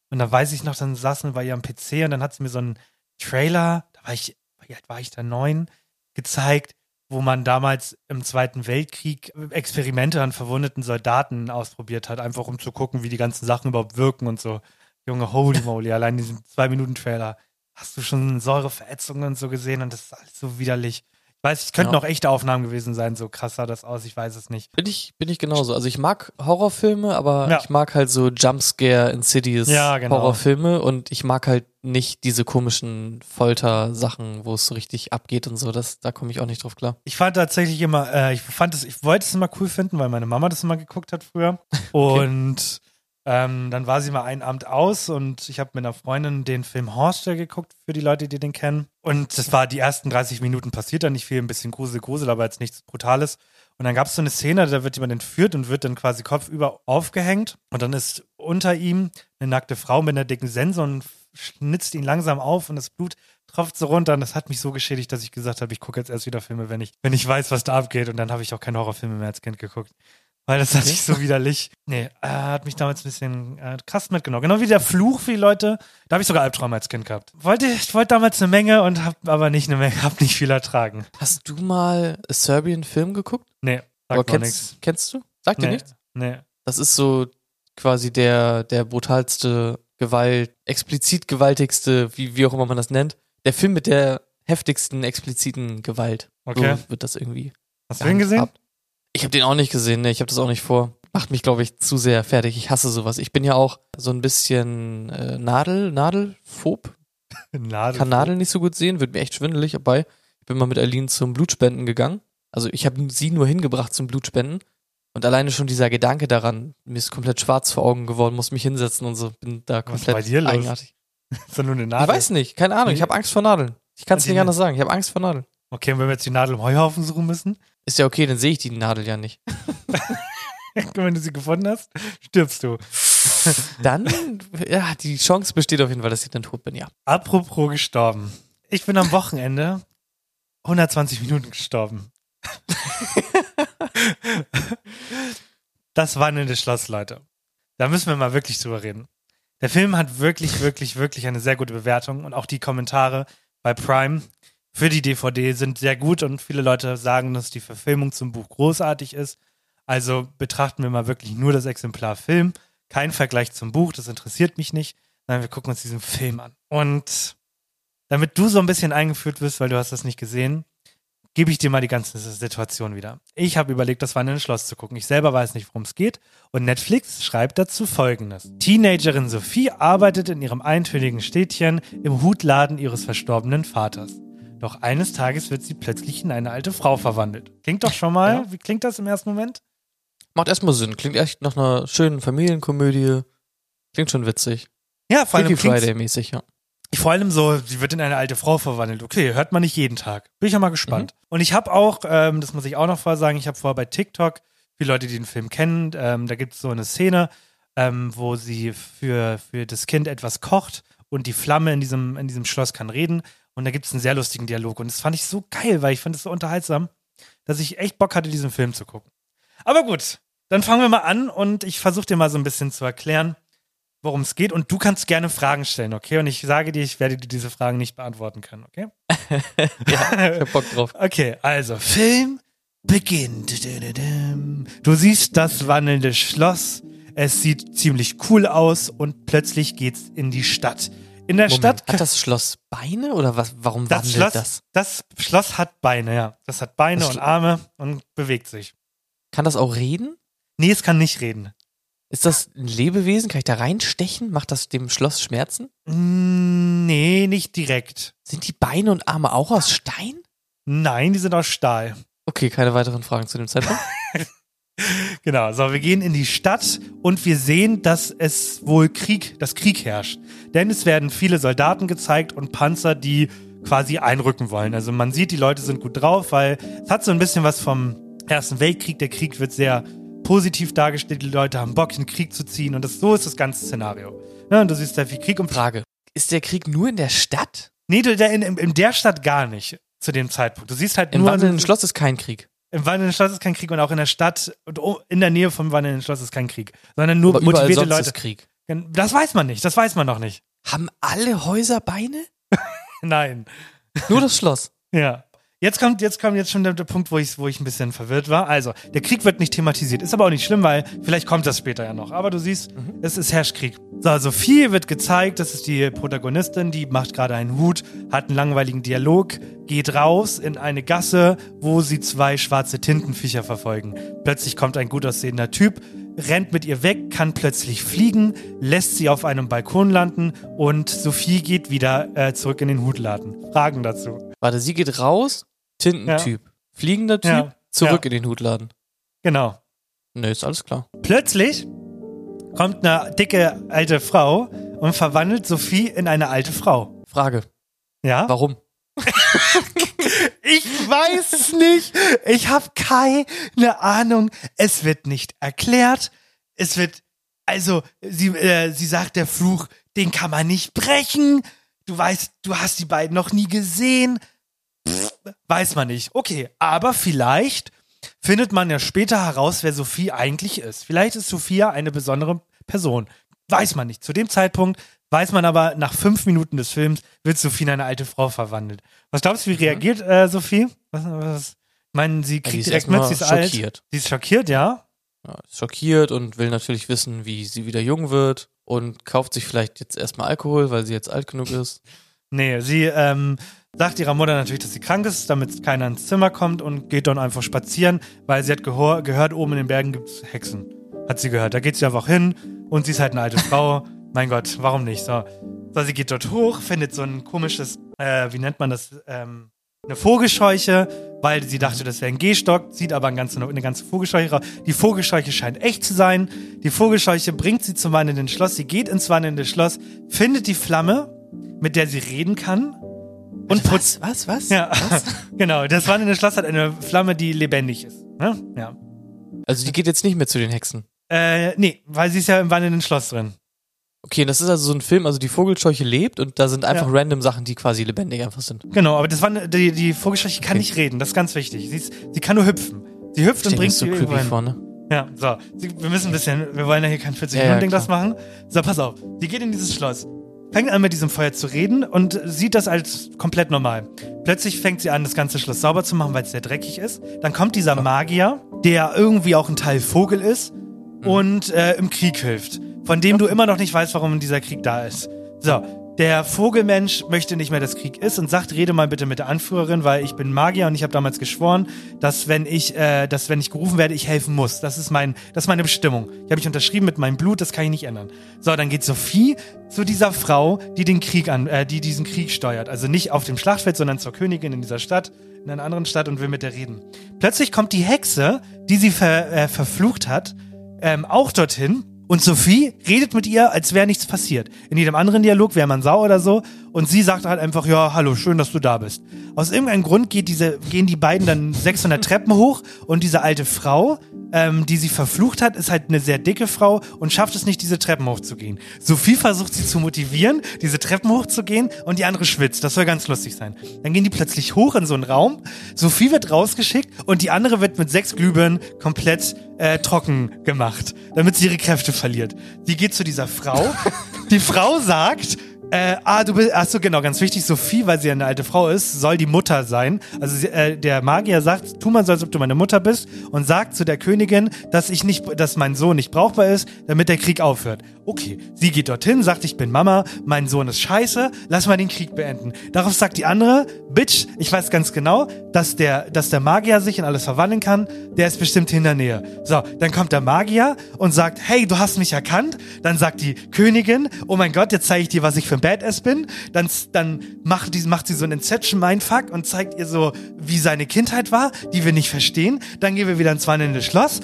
Und da weiß ich noch, dann saßen wir bei ihrem PC und dann hat sie mir so einen Trailer, da war ich, wie alt war ich da, neun, gezeigt, wo man damals im Zweiten Weltkrieg Experimente an verwundeten Soldaten ausprobiert hat, einfach um zu gucken, wie die ganzen Sachen überhaupt wirken und so. Junge, holy moly, allein diesen Zwei-Minuten-Trailer. Hast du schon Säureverätzungen und so gesehen und das ist alles so widerlich. Ich weiß, es könnten Ja. auch echte Aufnahmen gewesen sein, so krass sah das aus, ich weiß es nicht. Bin ich, bin ich genauso. Also ich mag Horrorfilme, aber Ja. ich mag halt so Jumpscare, Insidious Ja, genau. Horrorfilme und ich mag halt nicht diese komischen Folter-Sachen, wo es so richtig abgeht und so. Das, da komme ich auch nicht drauf klar. Ich fand tatsächlich immer, äh, ich fand es, ich wollte es immer cool finden, weil meine Mama das immer geguckt hat früher. Und ähm, dann war sie mal einen Abend aus und ich habe mit einer Freundin den Film Horster geguckt, für die Leute, die den kennen. Und das war die ersten 30 Minuten passiert da nicht viel, ein bisschen Grusel, Grusel, aber jetzt nichts Brutales. Und dann gab es so eine Szene, da wird jemand entführt und wird dann quasi kopfüber aufgehängt. Und dann ist unter ihm eine nackte Frau mit einer dicken Sense und schnitzt ihn langsam auf und das Blut tropft so runter. Und das hat mich so geschädigt, dass ich gesagt habe, ich gucke jetzt erst wieder Filme, wenn ich, wenn ich weiß, was da abgeht. Und dann habe ich auch keine Horrorfilme mehr als Kind geguckt. Weil das hat sich so widerlich. Nee, äh, hat mich damals ein bisschen äh, krass mitgenommen. Genau wie der Fluch für die Leute. Da habe ich sogar Albträume als Kind gehabt. Wollte, ich wollte damals eine Menge und habe aber nicht eine Menge, habe nicht viel ertragen. Hast du mal a Serbian Film geguckt? Nee, sagt mir kennst, nichts. kennst du? Sagt dir Nee, nichts? nee. Das ist so quasi der, der brutalste Gewalt, explizit gewaltigste, wie, wie auch immer man das nennt. Der Film mit der heftigsten expliziten Gewalt. Okay. So wird das irgendwie. Hast du ihn gesehen? gehandhabt. Ich habe den auch nicht gesehen, ne? Ich habe das auch nicht vor. Macht mich, glaube ich, zu sehr fertig. Ich hasse sowas. Ich bin ja auch so ein bisschen äh, Nadel, Nadelphob. Nadel. Kann Nadeln nicht so gut sehen, wird mir echt schwindelig dabei. Ich bin mal mit Aline zum Blutspenden gegangen. Also ich habe sie nur hingebracht zum Blutspenden. Und alleine schon dieser Gedanke daran, mir ist komplett schwarz vor Augen geworden, muss mich hinsetzen und so, bin da Was ist komplett bei dir eigenartig. Ist nur eine Ich Nadel? weiß nicht, keine Ahnung. Ich habe Angst vor Nadeln. Ich kann es nicht anders sagen. Ich habe Angst vor Nadeln. Okay, und wenn wir jetzt die Nadel im Heuhaufen suchen müssen, Ist ja okay, dann sehe ich die Nadel ja nicht. wenn du sie gefunden hast, stirbst du. Dann, ja, die Chance besteht auf jeden Fall, dass ich dann tot bin, ja. Apropos gestorben. Ich bin am Wochenende 120 Minuten gestorben. das wandelnde Schloss, Leute. Da müssen wir mal wirklich drüber reden. Der Film hat wirklich, wirklich, wirklich eine sehr gute Bewertung und auch die Kommentare bei Prime für die DVD sind sehr gut und viele Leute sagen, dass die Verfilmung zum Buch großartig ist. Also betrachten wir mal wirklich nur das Exemplar Film. Kein Vergleich zum Buch, das interessiert mich nicht. Nein, wir gucken uns diesen Film an. Und damit du so ein bisschen eingeführt wirst, weil du hast das nicht gesehen, gebe ich dir mal die ganze Situation wieder. Ich habe überlegt, das Wandelnde Schloss zu gucken. Ich selber weiß nicht, worum es geht. Und Netflix schreibt dazu folgendes. Teenagerin Sophie arbeitet in ihrem eintönigen Städtchen im Hutladen ihres verstorbenen Vaters. Doch eines Tages wird sie plötzlich in eine alte Frau verwandelt. Klingt doch schon mal. Ja. Wie klingt das im ersten Moment? Macht erstmal Sinn. Klingt echt nach einer schönen Familienkomödie. Klingt schon witzig. Ja, vor allem Friday-mäßig, ja. Vor allem so, sie wird in eine alte Frau verwandelt. Okay, hört man nicht jeden Tag. Bin ich ja mal gespannt. Mhm. Und ich habe auch, ähm, das muss ich auch noch vorher sagen, ich habe vorher bei TikTok, viele Leute, die den Film kennen, ähm, da gibt es so eine Szene, ähm, wo sie für, für das Kind etwas kocht und die Flamme in diesem, in diesem Schloss kann reden. Und da gibt es einen sehr lustigen Dialog. Und das fand ich so geil, weil ich fand es so unterhaltsam, dass ich echt Bock hatte, diesen Film zu gucken. Aber gut, dann fangen wir mal an und ich versuche dir mal so ein bisschen zu erklären, worum es geht. Und du kannst gerne Fragen stellen, okay? Und ich sage dir, ich werde dir diese Fragen nicht beantworten können, okay? ja, ich hab Bock drauf. Okay, also Film beginnt. Du siehst das wandelnde Schloss. Es sieht ziemlich cool aus und plötzlich geht's in die Stadt. In der Moment, Stadt hat das Schloss Beine oder was? Warum das wandelt Schloss, das? das Schloss hat Beine, ja. Das hat Beine Das und Arme und bewegt sich. Kann das auch reden? Nee, es kann nicht reden. Ist das ein Lebewesen? Kann ich da reinstechen? Macht das dem Schloss Schmerzen? Mm, Nee, nicht direkt. Sind die Beine und Arme auch aus Stein? Nein, die sind aus Stahl. Okay, keine weiteren Fragen zu dem Zeitpunkt. Genau, so, wir gehen in die Stadt und wir sehen, dass es wohl Krieg, dass Krieg herrscht. Denn es werden viele Soldaten gezeigt und Panzer, die quasi einrücken wollen. Also man sieht, die Leute sind gut drauf, weil es hat so ein bisschen was vom Ersten Weltkrieg. Der Krieg wird sehr positiv dargestellt. Die Leute haben Bock, in den Krieg zu ziehen und das, so ist das ganze Szenario. Ja, und du siehst da viel Krieg und Frage. Ist der Krieg nur in der Stadt? Nee, in, in, in der Stadt gar nicht zu dem Zeitpunkt. Du siehst halt Im nur wandelnden Schloss ist kein Krieg. Im wandelnden Schloss ist kein Krieg und auch in der Stadt und in der Nähe vom wandelnden Schloss ist kein Krieg, sondern nur Aber motivierte sonst Leute. ist Krieg. Das weiß man nicht, das weiß man noch nicht. Haben alle Häuser Beine? Nein. Nur das Schloss. Ja. Jetzt kommt, jetzt kommt jetzt schon der, der Punkt, wo ich, wo ich ein bisschen verwirrt war. Also, der Krieg wird nicht thematisiert. Ist aber auch nicht schlimm, weil vielleicht kommt das später ja noch. Aber du siehst, es ist Herrschkrieg. So, Sophie wird gezeigt, das ist die Protagonistin, die macht gerade einen Hut, hat einen langweiligen Dialog, geht raus in eine Gasse, wo sie zwei schwarze Tintenviecher verfolgen. Plötzlich kommt ein gut aussehender Typ, rennt mit ihr weg, kann plötzlich fliegen, lässt sie auf einem Balkon landen und Sophie geht wieder äh, zurück in den Hutladen. Fragen dazu. Warte, sie geht raus, Tintentyp. Fliegender Typ, Ja. zurück Ja. in den Hutladen. Genau. Nö, ist alles klar. Plötzlich kommt eine dicke alte Frau und verwandelt Sophie in eine alte Frau. Frage. Ja? Warum? Ich weiß es nicht. Ich habe keine Ahnung. Es wird nicht erklärt. Es wird, also, sie, äh, sie sagt, der Fluch, den kann man nicht brechen. Du weißt, du hast die beiden noch nie gesehen. Pff, weiß man nicht. Okay, aber vielleicht findet man ja später heraus, wer Sophie eigentlich ist. Vielleicht ist Sophia eine besondere Person. Weiß man nicht. Zu dem Zeitpunkt weiß man aber, nach fünf Minuten des Films wird Sophie in eine alte Frau verwandelt. Was glaubst du, wie reagiert äh, Sophie? Was, was? Ich meine, sie Mhm. kriegt ist direkt mit, sie ist alt. schockiert. Sie ist schockiert, ja. Ja, ist schockiert und will natürlich wissen, wie sie wieder jung wird und kauft sich vielleicht jetzt erstmal Alkohol, weil sie jetzt alt genug ist. Nee, sie ähm, sagt ihrer Mutter natürlich, dass sie krank ist, damit keiner ins Zimmer kommt und geht dann einfach spazieren, weil sie hat gehört, oben in den Bergen gibt es Hexen. Hat sie gehört. Da geht sie einfach hin und sie ist halt eine alte Frau. Mein Gott, warum nicht? So. so, sie geht dort hoch, findet so ein komisches, äh, wie nennt man das, ähm, eine Vogelscheuche, weil sie dachte, das wäre ein Gehstock, sieht aber eine ganze, eine ganze Vogelscheuche raus. Die Vogelscheuche scheint echt zu sein. Die Vogelscheuche bringt sie zum wandelnden Schloss. Sie geht ins wandelnde Schloss, findet die Flamme mit der sie reden kann und putzt. Was, was? Ja, genau. Das wandelnde Schloss hat eine Flamme, die lebendig ist. Ne? Ja. Also die geht jetzt nicht mehr zu den Hexen. Äh, nee, weil sie ist ja im wandelnden Schloss drin. Okay, das ist also so ein Film, also die Vogelscheuche lebt und da sind einfach Ja. random Sachen, die quasi lebendig einfach sind. Genau, aber das war ne- die, die Vogelscheuche kann Okay. nicht reden, das ist ganz wichtig. Sie, ist, sie kann nur hüpfen. Sie hüpft Ich und bringt das ist so sie creepy vorne. Ja, so. Sie, wir müssen ein bisschen, wir wollen ja hier kein 40 Ja, ja, Minuten Ding das klar. machen. So, pass auf. Sie geht in dieses Schloss, fängt an mit diesem Feuer zu reden und sieht das als komplett normal. Plötzlich fängt sie an, das ganze Schloss sauber zu machen, weil es sehr dreckig ist. Dann kommt dieser Magier, der irgendwie auch ein Teil Vogel ist Mhm. und äh, im Krieg hilft, von dem du immer noch nicht weißt, warum dieser Krieg da ist. So. Der Vogelmensch möchte nicht mehr, dass Krieg ist und sagt, rede mal bitte mit der Anführerin, weil ich bin Magier und ich habe damals geschworen, dass wenn ich, äh, dass wenn ich gerufen werde, ich helfen muss. Das ist mein, das ist meine Bestimmung. Ich habe mich unterschrieben mit meinem Blut, das kann ich nicht ändern. So, dann geht Sophie zu dieser Frau, die den Krieg an, äh, die diesen Krieg steuert. Also nicht auf dem Schlachtfeld, sondern zur Königin in dieser Stadt, in einer anderen Stadt und will mit der reden. Plötzlich kommt die Hexe, die sie ver, äh, verflucht hat, ähm, auch dorthin. Und Sophie redet mit ihr, als wäre nichts passiert. In jedem anderen Dialog wäre man sauer oder so. Und sie sagt halt einfach, ja, hallo, schön, dass du da bist. Aus irgendeinem Grund geht diese, gehen die beiden dann 600 Treppen hoch und diese alte Frau, ähm, die sie verflucht hat, ist halt eine sehr dicke Frau und schafft es nicht, diese Treppen hochzugehen. Sophie versucht sie zu motivieren, diese Treppen hochzugehen und die andere schwitzt. Das soll ganz lustig sein. Dann gehen die plötzlich hoch in so einen Raum. Sophie wird rausgeschickt und die andere wird mit sechs Glühbirnen komplett äh, trocken gemacht, damit sie ihre Kräfte verliert. Die geht zu dieser Frau. die Frau sagt, äh, ah, du bist, ach so, genau, ganz wichtig, Sophie, weil sie ja eine alte Frau ist, soll die Mutter sein. Also sie, äh, der Magier sagt, tu mal so, als ob du meine Mutter bist und sagt zu der Königin, dass ich nicht, dass mein Sohn nicht brauchbar ist, damit der Krieg aufhört. Okay, sie geht dorthin, sagt, ich bin Mama, mein Sohn ist scheiße, lass mal den Krieg beenden. Darauf sagt die andere, Bitch, ich weiß ganz genau, dass der, dass der Magier sich in alles verwandeln kann, der ist bestimmt in der Nähe. So, dann kommt der Magier und sagt, hey, du hast mich erkannt. Dann sagt die Königin, oh mein Gott, jetzt zeige ich dir, was ich für ein Badass bin. Dann, dann macht, die, macht sie so einen Inception-Mindfuck und zeigt ihr so, wie seine Kindheit war, die wir nicht verstehen. Dann gehen wir wieder ins wandelnde Schloss.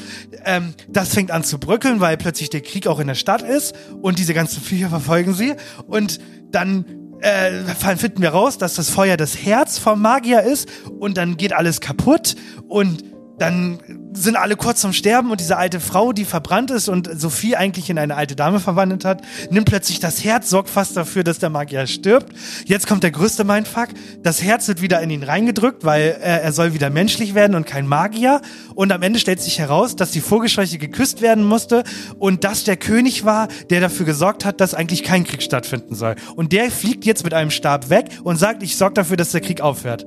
Ähm, das fängt an zu bröckeln, weil plötzlich der Krieg auch in der Stadt ist und diese ganzen Viecher verfolgen sie. Und dann äh, finden wir raus, dass das Feuer das Herz vom Magier ist und dann geht alles kaputt und dann sind alle kurz zum Sterben und diese alte Frau, die verbrannt ist und Sophie eigentlich in eine alte Dame verwandelt hat, nimmt plötzlich das Herz, sorgt fast dafür, dass der Magier stirbt. Jetzt kommt der größte Mindfuck. Das Herz wird wieder in ihn reingedrückt, weil äh, er soll wieder menschlich werden und kein Magier. Und am Ende stellt sich heraus, dass die Vogelscheuche geküsst werden musste und dass der König war, der dafür gesorgt hat, dass eigentlich kein Krieg stattfinden soll. Und der fliegt jetzt mit einem Stab weg und sagt, ich sorge dafür, dass der Krieg aufhört.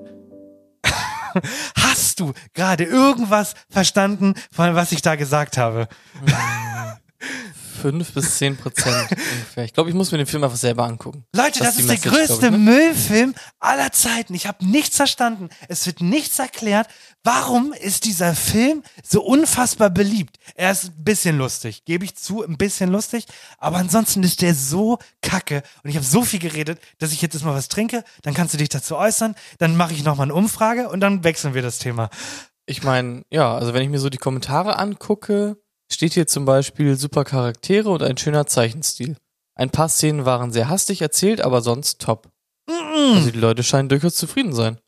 Hast du gerade irgendwas verstanden, von was ich da gesagt habe? Fünf bis zehn Prozent ungefähr. Ich glaube, ich muss mir den Film einfach selber angucken. Leute, das, die ist der Message, größte glaub ich, ne? Müllfilm aller Zeiten. Ich habe nichts verstanden. Es wird nichts erklärt. Warum ist dieser Film so unfassbar beliebt? Er ist ein bisschen lustig, gebe ich zu, ein bisschen lustig. Aber ansonsten ist der so kacke. Und ich habe so viel geredet, dass ich jetzt erstmal was trinke. Dann kannst du dich dazu äußern. Dann mache ich nochmal eine Umfrage und dann wechseln wir das Thema. Ich meine, ja, also wenn ich mir so die Kommentare angucke, steht hier zum Beispiel super Charaktere und ein schöner Zeichenstil. Ein paar Szenen waren sehr hastig erzählt, aber sonst top. Also die Leute scheinen durchaus zufrieden sein.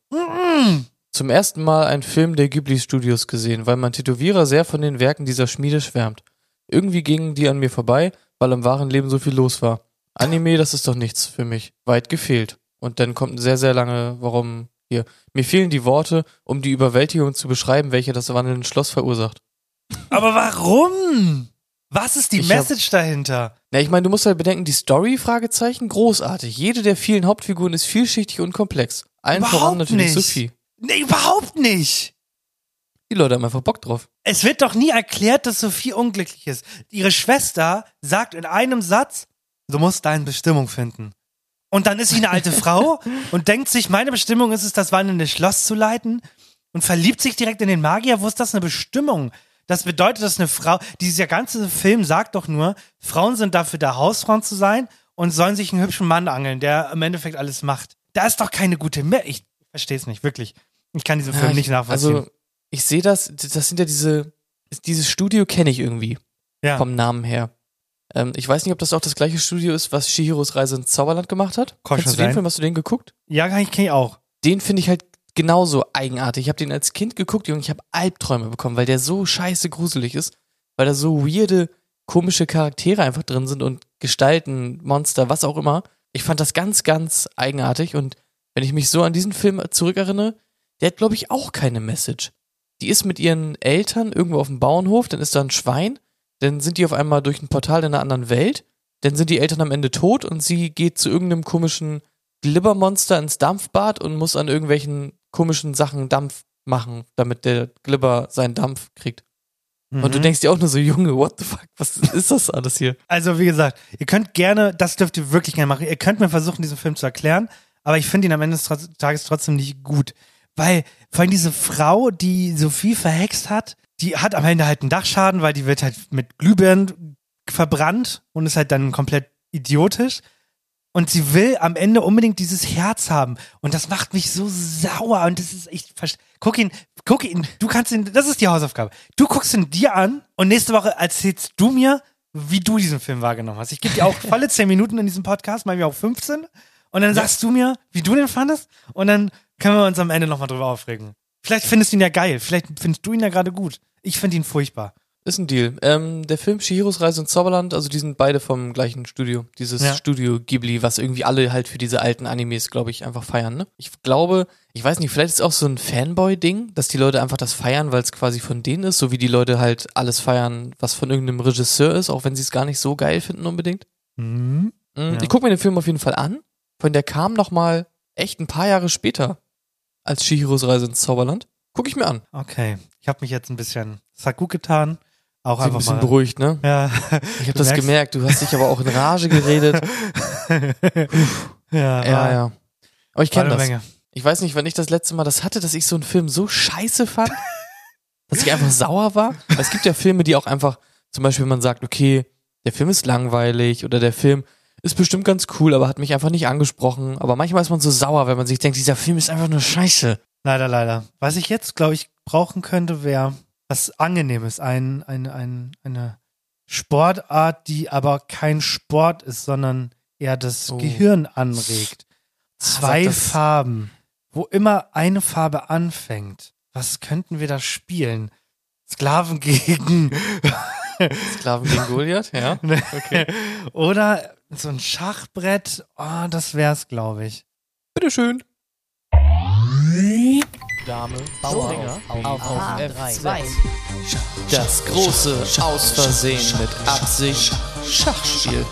Zum ersten Mal einen Film der Ghibli Studios gesehen, weil mein Tätowierer sehr von den Werken dieser Schmiede schwärmt. Irgendwie gingen die an mir vorbei, weil im wahren Leben so viel los war. Anime, das ist doch nichts für mich. Weit gefehlt. Und dann kommt ein sehr, sehr lange, warum hier. Mir fehlen die Worte, um die Überwältigung zu beschreiben, welche das wandelnde Schloss verursacht. Aber warum? Was ist die Ich hab- Message dahinter? Na, ich meine, du musst halt bedenken, die Story, Fragezeichen, großartig. Jede der vielen Hauptfiguren ist vielschichtig und komplex. Allen voran Überhaupt natürlich nicht. Sophie. Nee, überhaupt nicht. Die Leute haben einfach Bock drauf. Es wird doch nie erklärt, dass Sophie unglücklich ist. Ihre Schwester sagt in einem Satz, du musst deine Bestimmung finden. Und dann ist sie eine alte Frau und denkt sich, meine Bestimmung ist es, das wandelnde Schloss zu leiten und verliebt sich direkt in den Magier. Wo ist das eine Bestimmung? Das bedeutet, dass eine Frau, dieser ganze Film sagt doch nur, Frauen sind dafür da, Hausfrauen zu sein und sollen sich einen hübschen Mann angeln, der im Endeffekt alles macht. Da ist doch keine gute Me Ich verstehe es nicht, wirklich. Ich kann diesen Film Ja, nicht ich- nachvollziehen. Also, ich sehe das, das sind ja diese, dieses Studio kenne ich irgendwie. ja. vom Namen her. Ähm, ich weiß nicht, ob das auch das gleiche Studio ist, was Shihiros Reise ins Zauberland gemacht hat. Kann Kennst du den sein. Film? Hast du den geguckt? Ja, kann ich, kenn ich auch. Den finde ich halt genauso eigenartig. Ich habe den als Kind geguckt, Junge, ich habe Albträume bekommen, weil der so scheiße gruselig ist, weil da so weirde, komische Charaktere einfach drin sind und Gestalten, Monster, was auch immer. Ich fand das ganz, ganz eigenartig und wenn ich mich so an diesen Film zurückerinnere, der hat, glaube ich, auch keine Message. Die ist mit ihren Eltern irgendwo auf dem Bauernhof, dann ist da ein Schwein, dann sind die auf einmal durch ein Portal in einer anderen Welt, dann sind die Eltern am Ende tot und sie geht zu irgendeinem komischen Glibbermonster ins Dampfbad und muss an irgendwelchen komischen Sachen Dampf machen, damit der Glibber seinen Dampf kriegt. Und du Mhm. denkst dir auch nur so, Junge, what the fuck, was ist das alles hier? Also, wie gesagt, ihr könnt gerne, das dürft ihr wirklich gerne machen. Ihr könnt mir versuchen, diesen Film zu erklären, aber ich finde ihn am Ende des Tages trotzdem nicht gut. Weil vor allem diese Frau, die Sophie verhext hat, die hat am Ende halt einen Dachschaden, weil die wird halt mit Glühbirnen verbrannt und ist halt dann komplett idiotisch. Und sie will am Ende unbedingt dieses Herz haben. Und das macht mich so sauer. Und das ist, ich guck ihn, guck ihn, du kannst ihn, das ist die Hausaufgabe. Du guckst ihn dir an und nächste Woche erzählst du mir, wie du diesen Film wahrgenommen hast. Ich gebe dir auch volle 10 Minuten in diesem Podcast, mal wir auch 15. Und dann sagst du mir, wie du den fandest. Und dann können wir uns am Ende nochmal drüber aufregen. Vielleicht findest du ihn ja geil. Vielleicht findest du ihn ja gerade gut. Ich finde ihn furchtbar. Ist ein Deal. Ähm, der Film Shihiros Reise ins Zauberland, also die sind beide vom gleichen Studio. Dieses Ja. Studio Ghibli, was irgendwie alle halt für diese alten Animes, glaube ich, einfach feiern, ne? Ich glaube, ich weiß nicht, vielleicht ist es auch so ein Fanboy-Ding, dass die Leute einfach das feiern, weil es quasi von denen ist, so wie die Leute halt alles feiern, was von irgendeinem Regisseur ist, auch wenn sie es gar nicht so geil finden unbedingt. Mhm. Mhm. Ja. Ich gucke mir den Film auf jeden Fall an. Von der kam noch mal echt ein paar Jahre später als Shihiros Reise ins Zauberland. Guck ich mir an. Okay. Ich habe mich jetzt ein bisschen, es hat gut getan. Auch Sie ein einfach bisschen mal. beruhigt, ne? Ja. Ich habe das gemerkt. Du hast dich aber auch in Rage geredet. ja, Ja, ja. Aber ich kenne das. Menge. Ich weiß nicht, wann ich das letzte Mal das hatte, dass ich so einen Film so scheiße fand, dass ich einfach sauer war. Weil es gibt ja Filme, die auch einfach, zum Beispiel, wenn man sagt, okay, der Film ist langweilig oder der Film ist bestimmt ganz cool, aber hat mich einfach nicht angesprochen. Aber manchmal ist man so sauer, wenn man sich denkt, dieser Film ist einfach nur scheiße. Leider, leider. Was ich jetzt, glaube ich, brauchen könnte, wäre was Angenehmes. Ein, ein, ein, eine Sportart, die aber kein Sport ist, sondern eher das Oh. Gehirn anregt. Zwei sag das. Farben, wo immer eine Farbe anfängt. Was könnten wir da spielen? Sklaven gegen. Sklaven gegen Goliath, ja. Okay. Oder so ein Schachbrett. Oh, das wär's, glaube ich. Bitteschön. Dame, Bauer auf, auf, auf F2. Das große Aus Versehen mit Absicht Schachspiel.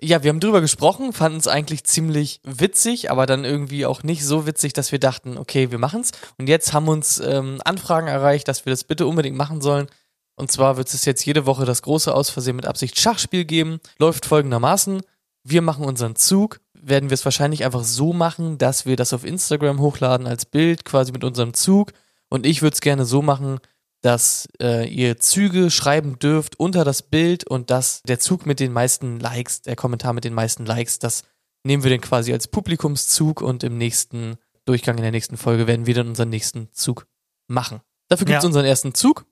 Ja, wir haben drüber gesprochen, fanden es eigentlich ziemlich witzig, aber dann irgendwie auch nicht so witzig, dass wir dachten, okay, wir machen's. Und jetzt haben uns ähm, Anfragen erreicht, dass wir das bitte unbedingt machen sollen. Und zwar wird es jetzt jede Woche das große Aus Versehen mit Absicht Schachspiel geben. Läuft folgendermaßen. Wir machen unseren Zug, werden wir es wahrscheinlich einfach so machen, dass wir das auf Instagram hochladen als Bild, quasi mit unserem Zug. Und ich würde es gerne so machen, dass äh, ihr Züge schreiben dürft unter das Bild und dass der Zug mit den meisten Likes, der Kommentar mit den meisten Likes, das nehmen wir dann quasi als Publikumszug und im nächsten Durchgang in der nächsten Folge werden wir dann unseren nächsten Zug machen. Dafür gibt's Ja. unseren ersten Zug.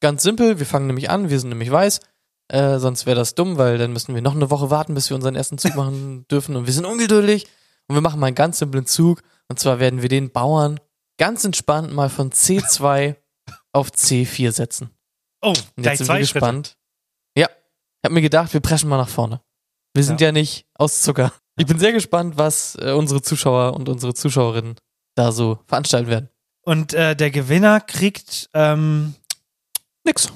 Ganz simpel, wir fangen nämlich an, wir sind nämlich weiß. Äh, sonst wäre das dumm, weil dann müssten wir noch eine Woche warten, bis wir unseren ersten Zug machen dürfen. Und wir sind ungeduldig. Und wir machen mal einen ganz simplen Zug. Und zwar werden wir den Bauern ganz entspannt mal von C2 auf C4 setzen. Oh, Und jetzt sind wir Schritte. gespannt. Ja, ich habe mir gedacht, wir preschen mal nach vorne. Wir sind ja, nicht aus Zucker. Ich bin sehr gespannt, was äh, unsere Zuschauer und unsere Zuschauerinnen da so veranstalten werden. Und äh, der Gewinner kriegt ähm, Nix.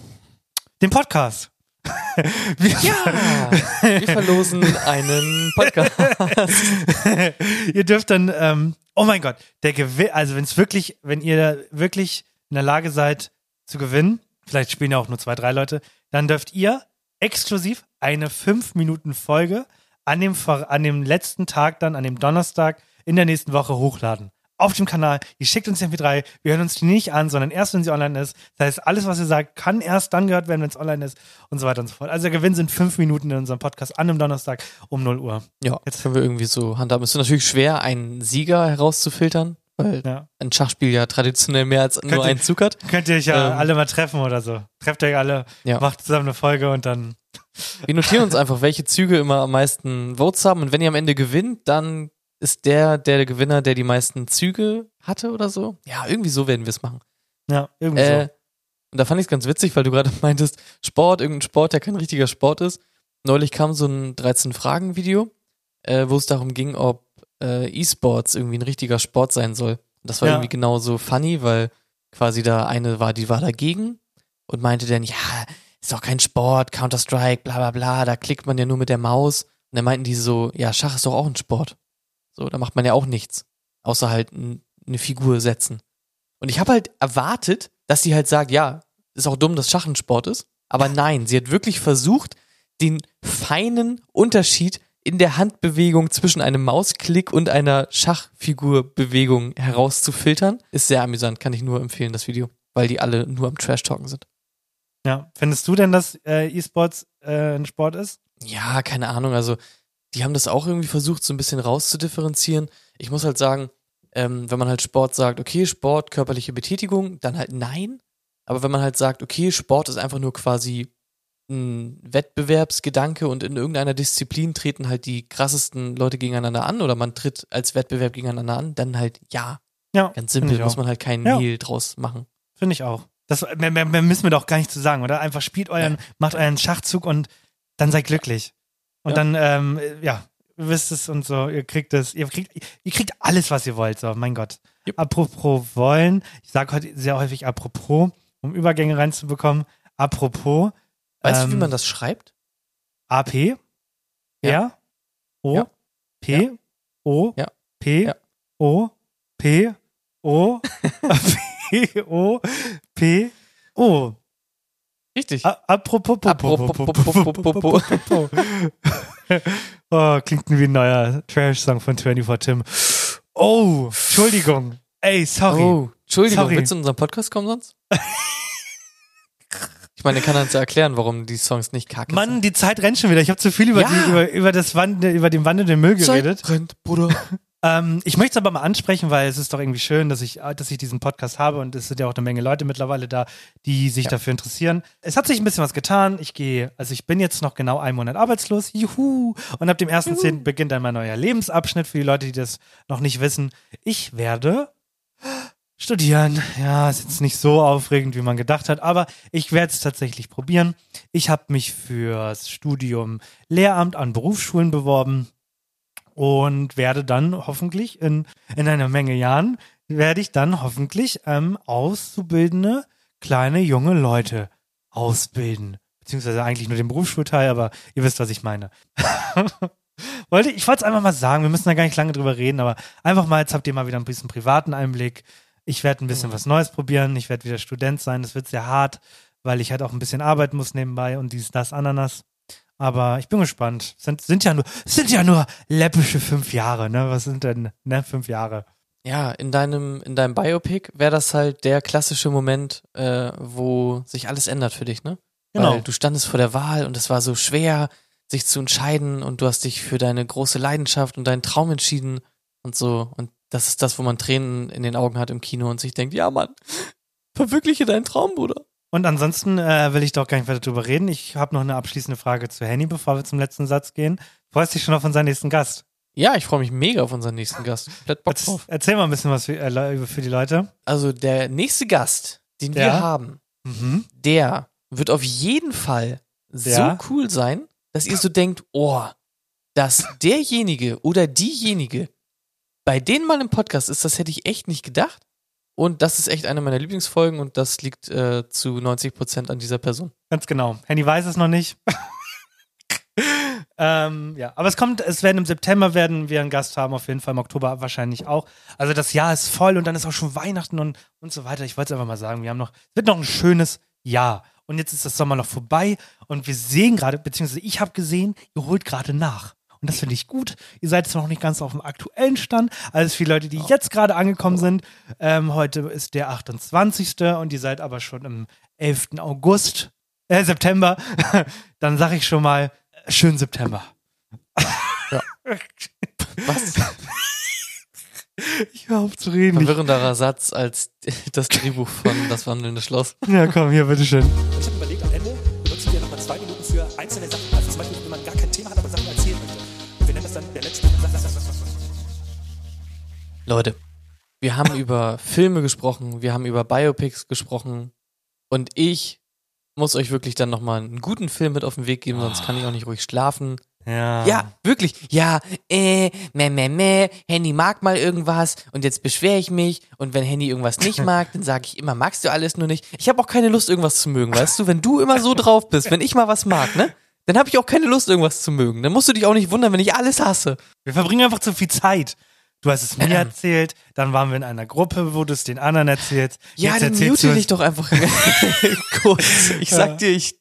den Podcast. Wir- Ja, wir verlosen einen Podcast. ihr dürft dann, ähm, oh mein Gott, der Gewinn, also wenn es wirklich, wenn ihr wirklich in der Lage seid zu gewinnen, vielleicht spielen ja auch nur zwei, drei Leute, dann dürft ihr exklusiv eine 5-Minuten-Folge an dem, an dem letzten Tag dann, an dem Donnerstag in der nächsten Woche hochladen. Auf dem Kanal. Ihr schickt uns die MP3. Wir hören uns die nicht an, sondern erst, wenn sie online ist. Das heißt, alles, was ihr sagt, kann erst dann gehört werden, wenn es online ist und so weiter und so fort. Also der Gewinn sind fünf Minuten in unserem Podcast an einem Donnerstag um 0 Uhr. Ja, jetzt können wir irgendwie so handhaben. Es ist natürlich schwer, einen Sieger herauszufiltern, weil Ja. ein Schachspiel ja traditionell mehr als Könnte- nur einen Zug hat. Könnt ihr euch ja Ähm, alle mal treffen oder so. Trefft euch alle, Ja. macht zusammen eine Folge und dann. Wir notieren uns einfach, welche Züge immer am meisten Votes haben und wenn ihr am Ende gewinnt, dann ist der der Gewinner, der die meisten Züge hatte oder so. Ja, irgendwie so werden wir es machen. Ja, irgendwie Äh, so. und da fand ich es ganz witzig, weil du gerade meintest, Sport, irgendein Sport, der kein richtiger Sport ist. Neulich kam so ein 13-Fragen-Video, äh, wo es darum ging, ob äh, E-Sports irgendwie ein richtiger Sport sein soll. Und das war Ja. irgendwie genauso funny, weil quasi da eine war, die war dagegen und meinte dann, ja, ist doch kein Sport, Counter-Strike, bla bla bla, da klickt man ja nur mit der Maus. Und dann meinten die so, ja, Schach ist doch auch ein Sport. So, da macht man ja auch nichts, außer halt eine Figur setzen. Und ich habe halt erwartet, dass sie halt sagt, ja, ist auch dumm, dass Schach ein Sport ist. Aber nein, sie hat wirklich versucht, den feinen Unterschied in der Handbewegung zwischen einem Mausklick und einer Schachfigurbewegung herauszufiltern. Ist sehr amüsant, kann ich nur empfehlen, das Video, weil die alle nur am Trash-Talken sind. Ja. Findest du denn, dass äh, E-Sports äh, ein Sport ist? Ja, keine Ahnung. Also, die haben das auch irgendwie versucht, so ein bisschen rauszudifferenzieren. Ich muss halt sagen, ähm, wenn man halt Sport sagt, okay, Sport, körperliche Betätigung, dann halt nein. Aber wenn man halt sagt, okay, Sport ist einfach nur quasi ein Wettbewerbsgedanke und in irgendeiner Disziplin treten halt die krassesten Leute gegeneinander an oder man tritt als Wettbewerb gegeneinander an, dann halt ja. Ja. Ganz simpel, muss man halt keinen Ja. Hehl draus machen. Finde ich auch. Das mehr, mehr, mehr müssen wir doch gar nicht zu sagen, oder? Einfach spielt euren, macht euren Schachzug und dann seid glücklich. Und Ja. dann, ähm, ja, ihr wisst es und so, ihr kriegt es, ihr kriegt, ihr kriegt alles, was ihr wollt, so, mein Gott. Jupp. Apropos wollen, ich sage heute sehr häufig apropos, um Übergänge reinzubekommen. Apropos, Weißt du, wie Ähm, man das schreibt? AP, Ja. R, O, Ja. P, O, Ja. P, Ja. O, P, O, P, O, P, O. Richtig. Apropos, Apropos. oh, klingt wie ein neuer Trash-Song von 24 Tim. Oh, Entschuldigung. Ey, sorry. Oh, Entschuldigung, Sorry. willst du in unseren Podcast kommen sonst? ich meine, kann er uns ja erklären, warum die Songs nicht kacke Mann, sind. die Zeit rennt schon wieder. Ich habe zu viel über, Ja. die, über, über, das Wand, über den wandelnden Müll geredet. Zeit rennt, Bruder. Ähm, ich möchte es aber mal ansprechen, weil es ist doch irgendwie schön, dass ich, dass ich diesen Podcast habe und es sind ja auch eine Menge Leute mittlerweile da, die sich Ja. dafür interessieren. Es hat sich ein bisschen was getan. Ich gehe, also ich bin jetzt noch genau einen Monat arbeitslos. Juhu! Und ab dem 1.10. beginnt dann mein neuer Lebensabschnitt für die Leute, die das noch nicht wissen. Ich werde studieren. Ja, ist jetzt nicht so aufregend, wie man gedacht hat, aber ich werde es tatsächlich probieren. Ich habe mich fürs Studium Lehramt an Berufsschulen beworben und werde dann hoffentlich in, in einer Menge Jahren, werde ich dann hoffentlich ähm, auszubildende kleine junge Leute ausbilden. Beziehungsweise eigentlich nur den Berufsschulteil, aber ihr wisst, was ich meine. wollte, ich wollte es einfach mal sagen, wir müssen da gar nicht lange drüber reden, aber einfach mal, jetzt habt ihr mal wieder ein bisschen privaten Einblick. Ich werde ein bisschen was Neues probieren, ich werde wieder Student sein, das wird sehr hart, weil ich halt auch ein bisschen arbeiten muss nebenbei und dies, das, Ananas. Aber ich bin gespannt. Sind, sind ja nur, sind ja nur läppische fünf Jahre, ne? Was sind denn, ne? Fünf Jahre. Ja, in deinem, in deinem Biopic wäre das halt der klassische Moment, äh, wo sich alles ändert für dich, ne? Genau. Weil du standest vor der Wahl und es war so schwer, sich zu entscheiden und du hast dich für deine große Leidenschaft und deinen Traum entschieden und so. Und das ist das, wo man Tränen in den Augen hat im Kino und sich denkt, ja Mann, verwirkliche deinen Traum, Bruder. Und ansonsten äh, will ich doch gar nicht weiter drüber reden. Ich habe noch eine abschließende Frage zu Henny, bevor wir zum letzten Satz gehen. Freust dich schon auf unseren nächsten Gast? Ja, ich freue mich mega auf unseren nächsten Gast. Komplett Bock drauf. erzähl mal ein bisschen was für, äh, für die Leute. Also der nächste Gast, den wir Ja. haben, Mhm. der wird auf jeden Fall so Ja. cool sein, dass ihr so denkt, oh, dass derjenige oder diejenige bei denen mal im Podcast ist, das hätte ich echt nicht gedacht. Und das ist echt eine meiner Lieblingsfolgen und das liegt äh, zu 90 Prozent an dieser Person. Ganz genau. Henny weiß es noch nicht. ähm, ja, aber es kommt, es werden im September werden wir einen Gast haben, auf jeden Fall im Oktober wahrscheinlich auch. Also das Jahr ist voll und dann ist auch schon Weihnachten und, und so weiter. Ich wollte es einfach mal sagen, wir haben noch, es wird noch ein schönes Jahr. Und jetzt ist das Sommer noch vorbei und wir sehen gerade, beziehungsweise ich habe gesehen, ihr holt gerade nach. Und das finde ich gut. Ihr seid zwar noch nicht ganz auf dem aktuellen Stand, also für die Leute, die jetzt gerade angekommen sind. Ähm, heute ist der 28. und ihr seid aber schon im 11. August, äh, September. Dann sage ich schon mal, schönen September. Was? Ich höre auf zu reden. Ich, Verwirrenderer Satz als das Drehbuch von Das wandelnde Schloss. ja, komm, hier, bitteschön. Ich habe überlegt, Leute, wir haben über Filme gesprochen, wir haben über Biopics gesprochen und ich muss euch wirklich dann nochmal einen guten Film mit auf den Weg geben, sonst kann ich auch nicht ruhig schlafen. Ja. Ja, wirklich. Ja, äh, meh, meh, meh, Henny mag mal irgendwas und jetzt beschwere ich mich und wenn Henny irgendwas nicht mag, dann sage ich immer, magst du alles nur nicht. Ich habe auch keine Lust, irgendwas zu mögen, weißt du? Wenn du immer so drauf bist, wenn ich mal was mag, ne? Dann habe ich auch keine Lust, irgendwas zu mögen. Dann musst du dich auch nicht wundern, wenn ich alles hasse. Wir verbringen einfach zu viel Zeit. Du hast es mir erzählt, dann waren wir in einer Gruppe, wo du es den anderen erzählst. Ja, Jetzt dann mute dich doch einfach kurz. Ich sag dir, ich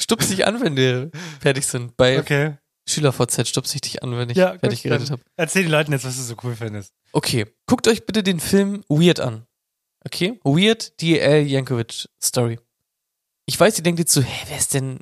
stups dich an, wenn wir fertig sind. Bei Okay. SchülerVZ stups ich dich an, wenn ich Ja, fertig gut, geredet habe. Erzähl den Leuten jetzt, was du so cool findest. Okay, guckt euch bitte den Film Weird an. Okay? Weird, die Al Yankovic Story. Ich weiß, ihr denkt jetzt so, hä, wer ist denn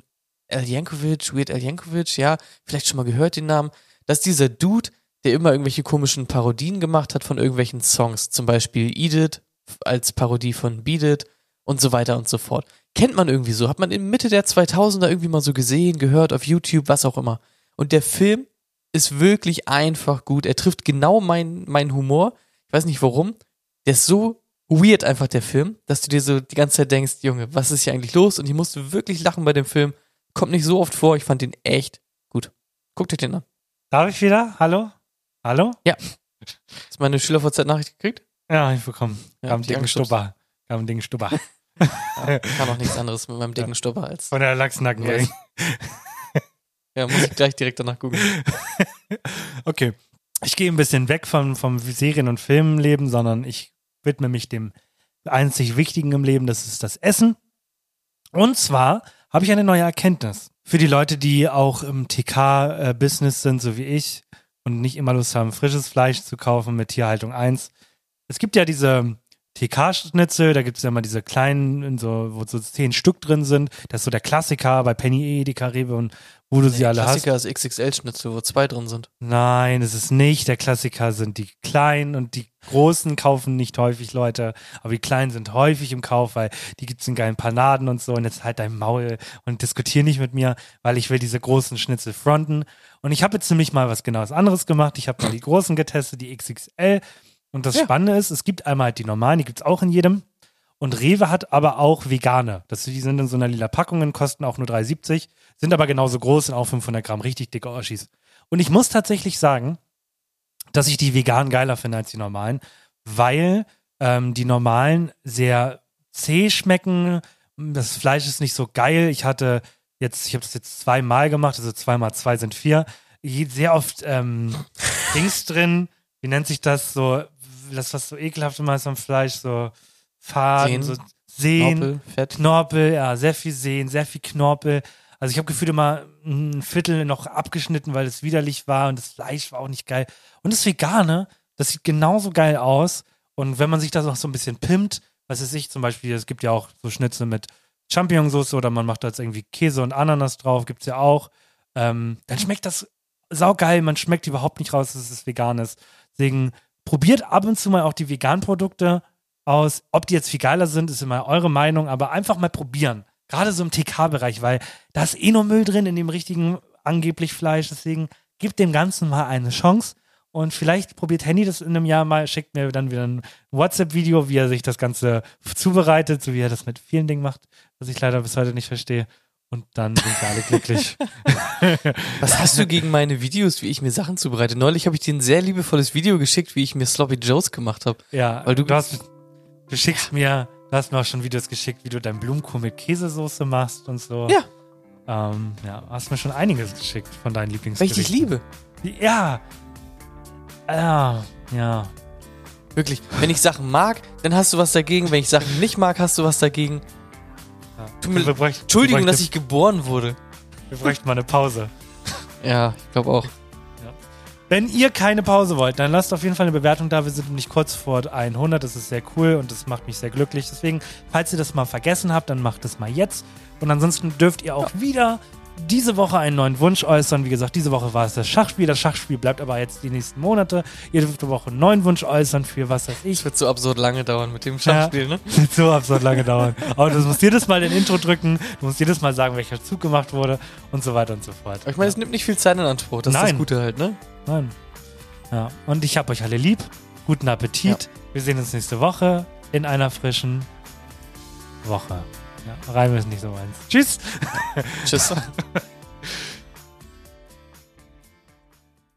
Al Yankovic? Weird Al Yankovic? Ja, vielleicht schon mal gehört den Namen. Das ist dieser Dude, der immer irgendwelche komischen Parodien gemacht hat von irgendwelchen Songs. Zum Beispiel It als Parodie von Beat It und so weiter und so fort. Kennt man irgendwie so. Hat man in Mitte der 2000er irgendwie mal so gesehen, gehört auf YouTube, was auch immer. Und der Film ist wirklich einfach gut. Er trifft genau meinen mein Humor. Ich weiß nicht warum. Der ist so weird einfach, der Film, dass du dir so die ganze Zeit denkst, Junge, was ist hier eigentlich los? Und ich musste wirklich lachen bei dem Film. Kommt nicht so oft vor. Ich fand den echt gut. Guckt euch den an. Darf ich wieder? Hallo? Hallo? Hast du meine Schüler-VZ-Nachricht gekriegt? Ja, ich bekomme. Ja, Kam die dicken. Stubber. Kam dicken Stubber. Ja, kann auch nichts anderes mit meinem dicken Stopper als. Von der Lachsnacken. Ja, Ja, muss ich gleich direkt danach googeln. Okay. Ich gehe ein bisschen weg vom, vom Serien- und Filmleben, sondern ich widme mich dem einzig Wichtigen im Leben, das ist das Essen. Und zwar habe ich eine neue Erkenntnis. Für die Leute, die auch im TK-Business sind, so wie ich, und nicht immer Lust haben, frisches Fleisch zu kaufen mit Tierhaltung 1. Es gibt ja diese TK-Schnitzel, da gibt es ja immer diese kleinen, in so, wo so zehn Stück drin sind. Das ist so der Klassiker bei Penny, Edeka, Rewe und wo du sie alle hast. Klassiker ist XXL-Schnitzel, wo zwei drin sind. Nein, es ist nicht. Der Klassiker sind die kleinen und die großen kaufen nicht häufig Leute. Aber die kleinen sind häufig im Kauf, weil die gibt's in geilen Panaden und so. Und jetzt halt dein Maul und diskutier nicht mit mir, weil ich will diese großen Schnitzel fronten. Und ich habe jetzt nämlich mal was genaues anderes gemacht. Ich habe mal die großen getestet, die XXL. Und das Ja. Spannende ist, es gibt einmal halt die normalen, die gibt's auch in jedem. Und Rewe hat aber auch vegane. Das, die sind in so einer lila Packungen, kosten auch nur 3,70, sind aber genauso groß, sind auch 500 Gramm, richtig dicke Oschis. Und ich muss tatsächlich sagen, dass ich die veganen geiler finde als die normalen, weil ähm, die normalen sehr zäh schmecken. Das Fleisch ist nicht so geil. Ich hatte jetzt, ich habe das jetzt zweimal gemacht, also zweimal zwei sind vier. Sehr oft ähm, Dings drin. Wie nennt sich das so? Das, was so ekelhaft immer ist am Fleisch, so Faden, Sehnen. so Sehen. Knorpel, Fett. Knorpel, ja, sehr viel Sehen, sehr viel Knorpel. Also ich habe gefühlt immer ein Viertel noch abgeschnitten, weil es widerlich war und das Fleisch war auch nicht geil. Und das Vegane, das sieht genauso geil aus. Und wenn man sich das auch so ein bisschen pimmt, was weiß ich, zum Beispiel, es gibt ja auch so Schnitzel mit Champignonsauce oder man macht da jetzt irgendwie Käse und Ananas drauf, gibt's ja auch. Ähm, dann schmeckt das saugeil, man schmeckt überhaupt nicht raus, dass es vegan ist. Deswegen probiert ab und zu mal auch die veganen Produkte aus. Ob die jetzt viel geiler sind, ist immer eure Meinung, aber einfach mal probieren. Gerade so im TK-Bereich, weil da ist eh nur Müll drin in dem richtigen angeblich Fleisch. Deswegen gebt dem Ganzen mal eine Chance. Und vielleicht probiert Henny das in einem Jahr mal, schickt mir dann wieder ein WhatsApp-Video, wie er sich das Ganze zubereitet, so wie er das mit vielen Dingen macht, was ich leider bis heute nicht verstehe. Und dann sind wir alle glücklich. Was hast du gegen meine Videos, wie ich mir Sachen zubereite? Neulich habe ich dir ein sehr liebevolles Video geschickt, wie ich mir Sloppy Joes gemacht habe. Ja, Weil du- du hast, du schickst mir, du hast mir auch schon Videos geschickt, wie du dein Blumenkohl mit Käsesoße machst und so. Ja. Ähm, ja, hast mir schon einiges geschickt von deinen Weil ich Lieblingsgerichten. dich liebe. Ja. Ja, ja. Wirklich. Wenn ich Sachen mag, dann hast du was dagegen. Wenn ich Sachen nicht mag, hast du was dagegen. Ja. Tut mir- Wir bräuchten- Entschuldigung, wir dass ich geboren wurde. Wir bräuchten mal eine Pause. Ja, ich glaube auch. Wenn ihr keine Pause wollt, dann lasst auf jeden Fall eine Bewertung da. Wir sind nämlich kurz vor 100. Das ist sehr cool und das macht mich sehr glücklich. Deswegen, falls ihr das mal vergessen habt, dann macht es mal jetzt. Und ansonsten dürft ihr auch wieder diese Woche einen neuen Wunsch äußern. Wie gesagt, diese Woche war es das Schachspiel. Das Schachspiel bleibt aber jetzt die nächsten Monate. Ihr dürft Woche einen neuen Wunsch äußern für was weiß ich. Es wird so absurd lange dauern mit dem Schachspiel, ne? Das wird so absurd lange dauern. Aber du musst jedes Mal den Intro drücken, du musst jedes Mal sagen, welcher Zug gemacht wurde und so weiter und so fort. Aber ich meine, es nimmt nicht viel Zeit in Anspruch. Das ist Nein. das Gute halt, ne? Nein. Ja, und ich hab euch alle lieb. Guten Appetit. Wir sehen uns nächste Woche in einer frischen Woche. Ja, Reim ist nicht so meins. Tschüss. Tschüss.